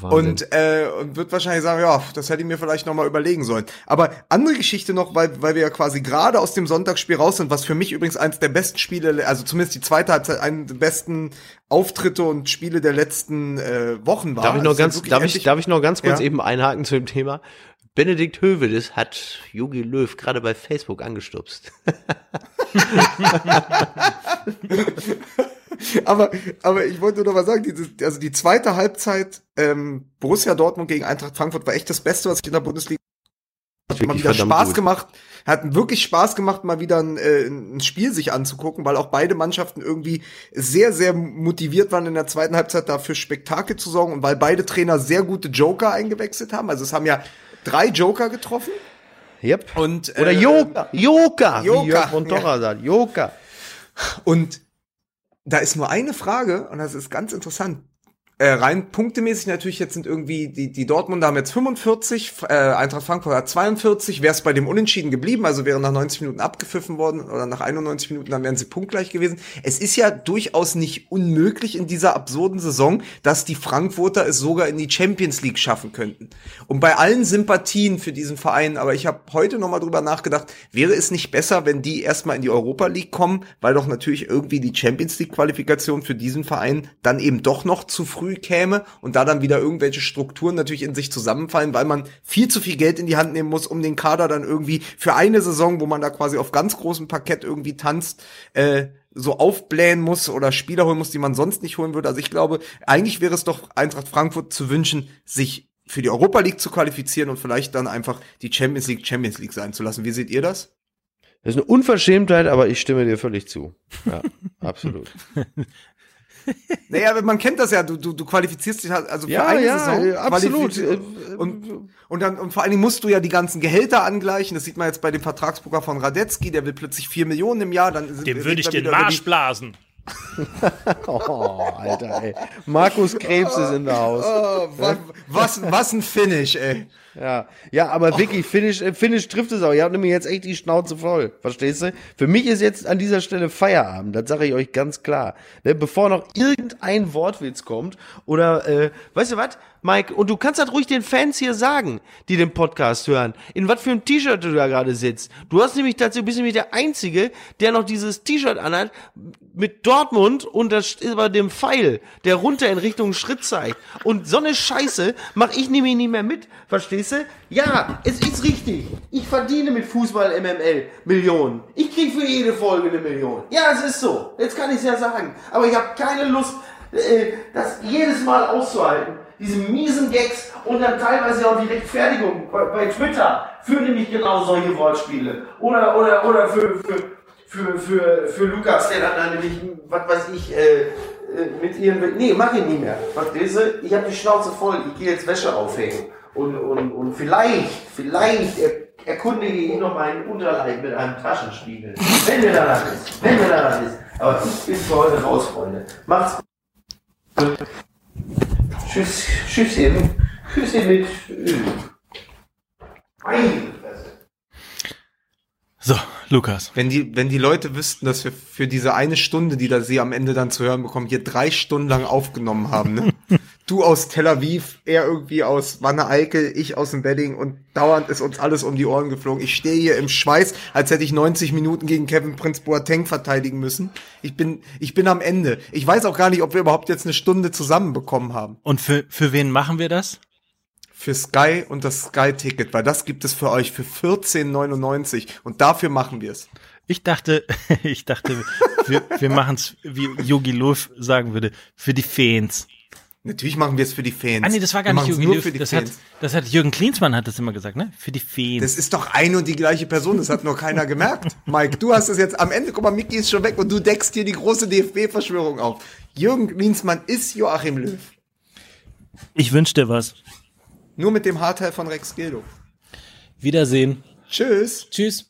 Und, äh, und wird wahrscheinlich sagen, ja, das hätte ich mir vielleicht noch mal überlegen sollen. Aber andere Geschichte noch, weil, weil wir ja quasi gerade aus dem Sonntagsspiel raus sind, was für mich übrigens eines der besten Spiele, also zumindest die zweite Halbzeit, einen der besten Auftritte und Spiele der letzten äh, Wochen war. Darf ich noch Also ganz, darf ich, darf ich noch ganz kurz Ja. eben einhaken zu dem Thema? Benedikt Hövedes hat Jogi Löw gerade bei Facebook angestupst. *laughs* aber, aber ich wollte nur noch mal sagen, diese, also die zweite Halbzeit ähm, Borussia Dortmund gegen Eintracht Frankfurt war echt das Beste, was ich in der Bundesliga hat mal wieder Spaß gut. gemacht, hat wirklich Spaß gemacht, mal wieder ein, äh, ein Spiel sich anzugucken, weil auch beide Mannschaften irgendwie sehr, sehr motiviert waren in der zweiten Halbzeit dafür Spektakel zu sorgen und weil beide Trainer sehr gute Joker eingewechselt haben. Also es haben ja drei Joker getroffen Yep. und Oder äh, Joker, Joker, wie Joker, Jörg von Torra sagt, Joker. Und da ist nur eine Frage, und das ist ganz interessant. Äh, rein punktemäßig natürlich jetzt sind irgendwie die, die Dortmunder haben jetzt 45, äh, Eintracht Frankfurt hat 42. Wäre es bei dem Unentschieden geblieben, also wäre nach 90 Minuten abgepfiffen worden oder nach 91 Minuten, dann wären sie punktgleich gewesen. Es ist ja durchaus nicht unmöglich in dieser absurden Saison, dass die Frankfurter es sogar in die Champions League schaffen könnten. Und bei allen Sympathien für diesen Verein, aber ich habe heute noch mal drüber nachgedacht, wäre es nicht besser, wenn die erstmal in die Europa League kommen, weil doch natürlich irgendwie die Champions League Qualifikation für diesen Verein dann eben doch noch zu früh käme und da dann wieder irgendwelche Strukturen natürlich in sich zusammenfallen, weil man viel zu viel Geld in die Hand nehmen muss, um den Kader dann irgendwie für eine Saison, wo man da quasi auf ganz großem Parkett irgendwie tanzt, äh, so aufblähen muss oder Spieler holen muss, die man sonst nicht holen würde. Also ich glaube, eigentlich wäre es doch Eintracht Frankfurt zu wünschen, sich für die Europa League zu qualifizieren und vielleicht dann einfach die Champions League Champions League sein zu lassen. Wie seht ihr das? Das ist eine Unverschämtheit, aber ich stimme dir völlig zu. Ja, *laughs* absolut. *laughs* Naja, aber man kennt das ja, du, du, du qualifizierst dich halt, also für Ja, eine ja, Saison. äh, absolut. Äh, Und, und dann, und vor allen Dingen musst du ja die ganzen Gehälter angleichen. Das sieht man jetzt bei dem Vertragsbroker von Radetzky, der will plötzlich vier Millionen im Jahr. Dann Dem würde ich den Marsch blasen. *laughs* Oh, Alter, ey. Markus Krebs ist in der Haus. Oh, was, was, was ein Finish, ey. Ja, ja, aber wirklich, Finish, äh, Finish trifft es auch. Ihr habt nämlich jetzt echt die Schnauze voll. Verstehst du? Für mich ist jetzt an dieser Stelle Feierabend. Das sage ich euch ganz klar. Ne, bevor noch irgendein Wortwitz kommt oder, äh, weißt du was, Mike? Und du kannst das ruhig den Fans hier sagen, die den Podcast hören, in was für ein T-Shirt du da gerade sitzt. Du hast nämlich dazu, bist nämlich der Einzige, der noch dieses T-Shirt anhat mit Dortmund und das über dem Pfeil, der runter in Richtung Schritt zeigt. Und so eine Scheiße mach ich nämlich nicht mehr mit. Verstehst du? Ja, es ist richtig. Ich verdiene mit Fußball MML Millionen. Ich krieg für jede Folge eine Million. Ja, es ist so. Jetzt kann ich es ja sagen. Aber ich habe keine Lust, äh, das jedes Mal auszuhalten. Diese miesen Gags und dann teilweise auch die Rechtfertigung bei, bei Twitter für nämlich genau solche Wortspiele. Oder, oder, oder für, für, für, für, für Lukas, der dann nämlich, was weiß ich, äh, äh, mit ihren, nee, mach ich nicht mehr. Verstehst du? Ich habe die Schnauze voll, ich gehe jetzt Wäsche aufhängen. Und, und, und vielleicht, vielleicht er, erkundige ich noch meinen Unterleib mit einem Taschenspiegel. Wenn mir danach ist, wenn mir danach ist. Aber ich bin für heute raus, Freunde. Macht's gut. Tschüss, Tschüsschen. Tschüsschen mit Ö. Meine Fresse. So, Lukas. Wenn die, wenn die Leute wüssten, dass wir für diese eine Stunde, die da sie am Ende dann zu hören bekommen, hier drei Stunden lang aufgenommen haben, ne? *laughs* Du aus Tel Aviv, er irgendwie aus Wanne Eickel, ich aus dem Wedding und dauernd ist uns alles um die Ohren geflogen. Ich stehe hier im Schweiß, als hätte ich 90 Minuten gegen Kevin Prince Boateng verteidigen müssen. Ich bin, ich bin am Ende. Ich weiß auch gar nicht, ob wir überhaupt jetzt eine Stunde zusammenbekommen haben. Und für, für wen machen wir das? Für Sky und das Sky-Ticket, weil das gibt es für euch für 14,99 und dafür machen wir es. Ich dachte, *laughs* ich dachte, wir, wir machen es, wie Yogi Löw sagen würde, für die Fans. Natürlich machen wir es für die Fans. Ah nee, das war gar Wir nicht Yogi nur für die Das hat, Fans. das hat Jürgen Klinsmann hat das immer gesagt, ne? Für die Fans. Das ist doch eine und die gleiche Person, das hat nur keiner gemerkt. *laughs* Mike, du hast es jetzt am Ende, guck mal, Micky ist schon weg und du deckst hier die große DFB-Verschwörung auf. Jürgen Klinsmann ist Joachim Löw. ich wünsch dir was. Nur mit dem Haarteil von Rex Gildo. Wiedersehen. Tschüss. Tschüss.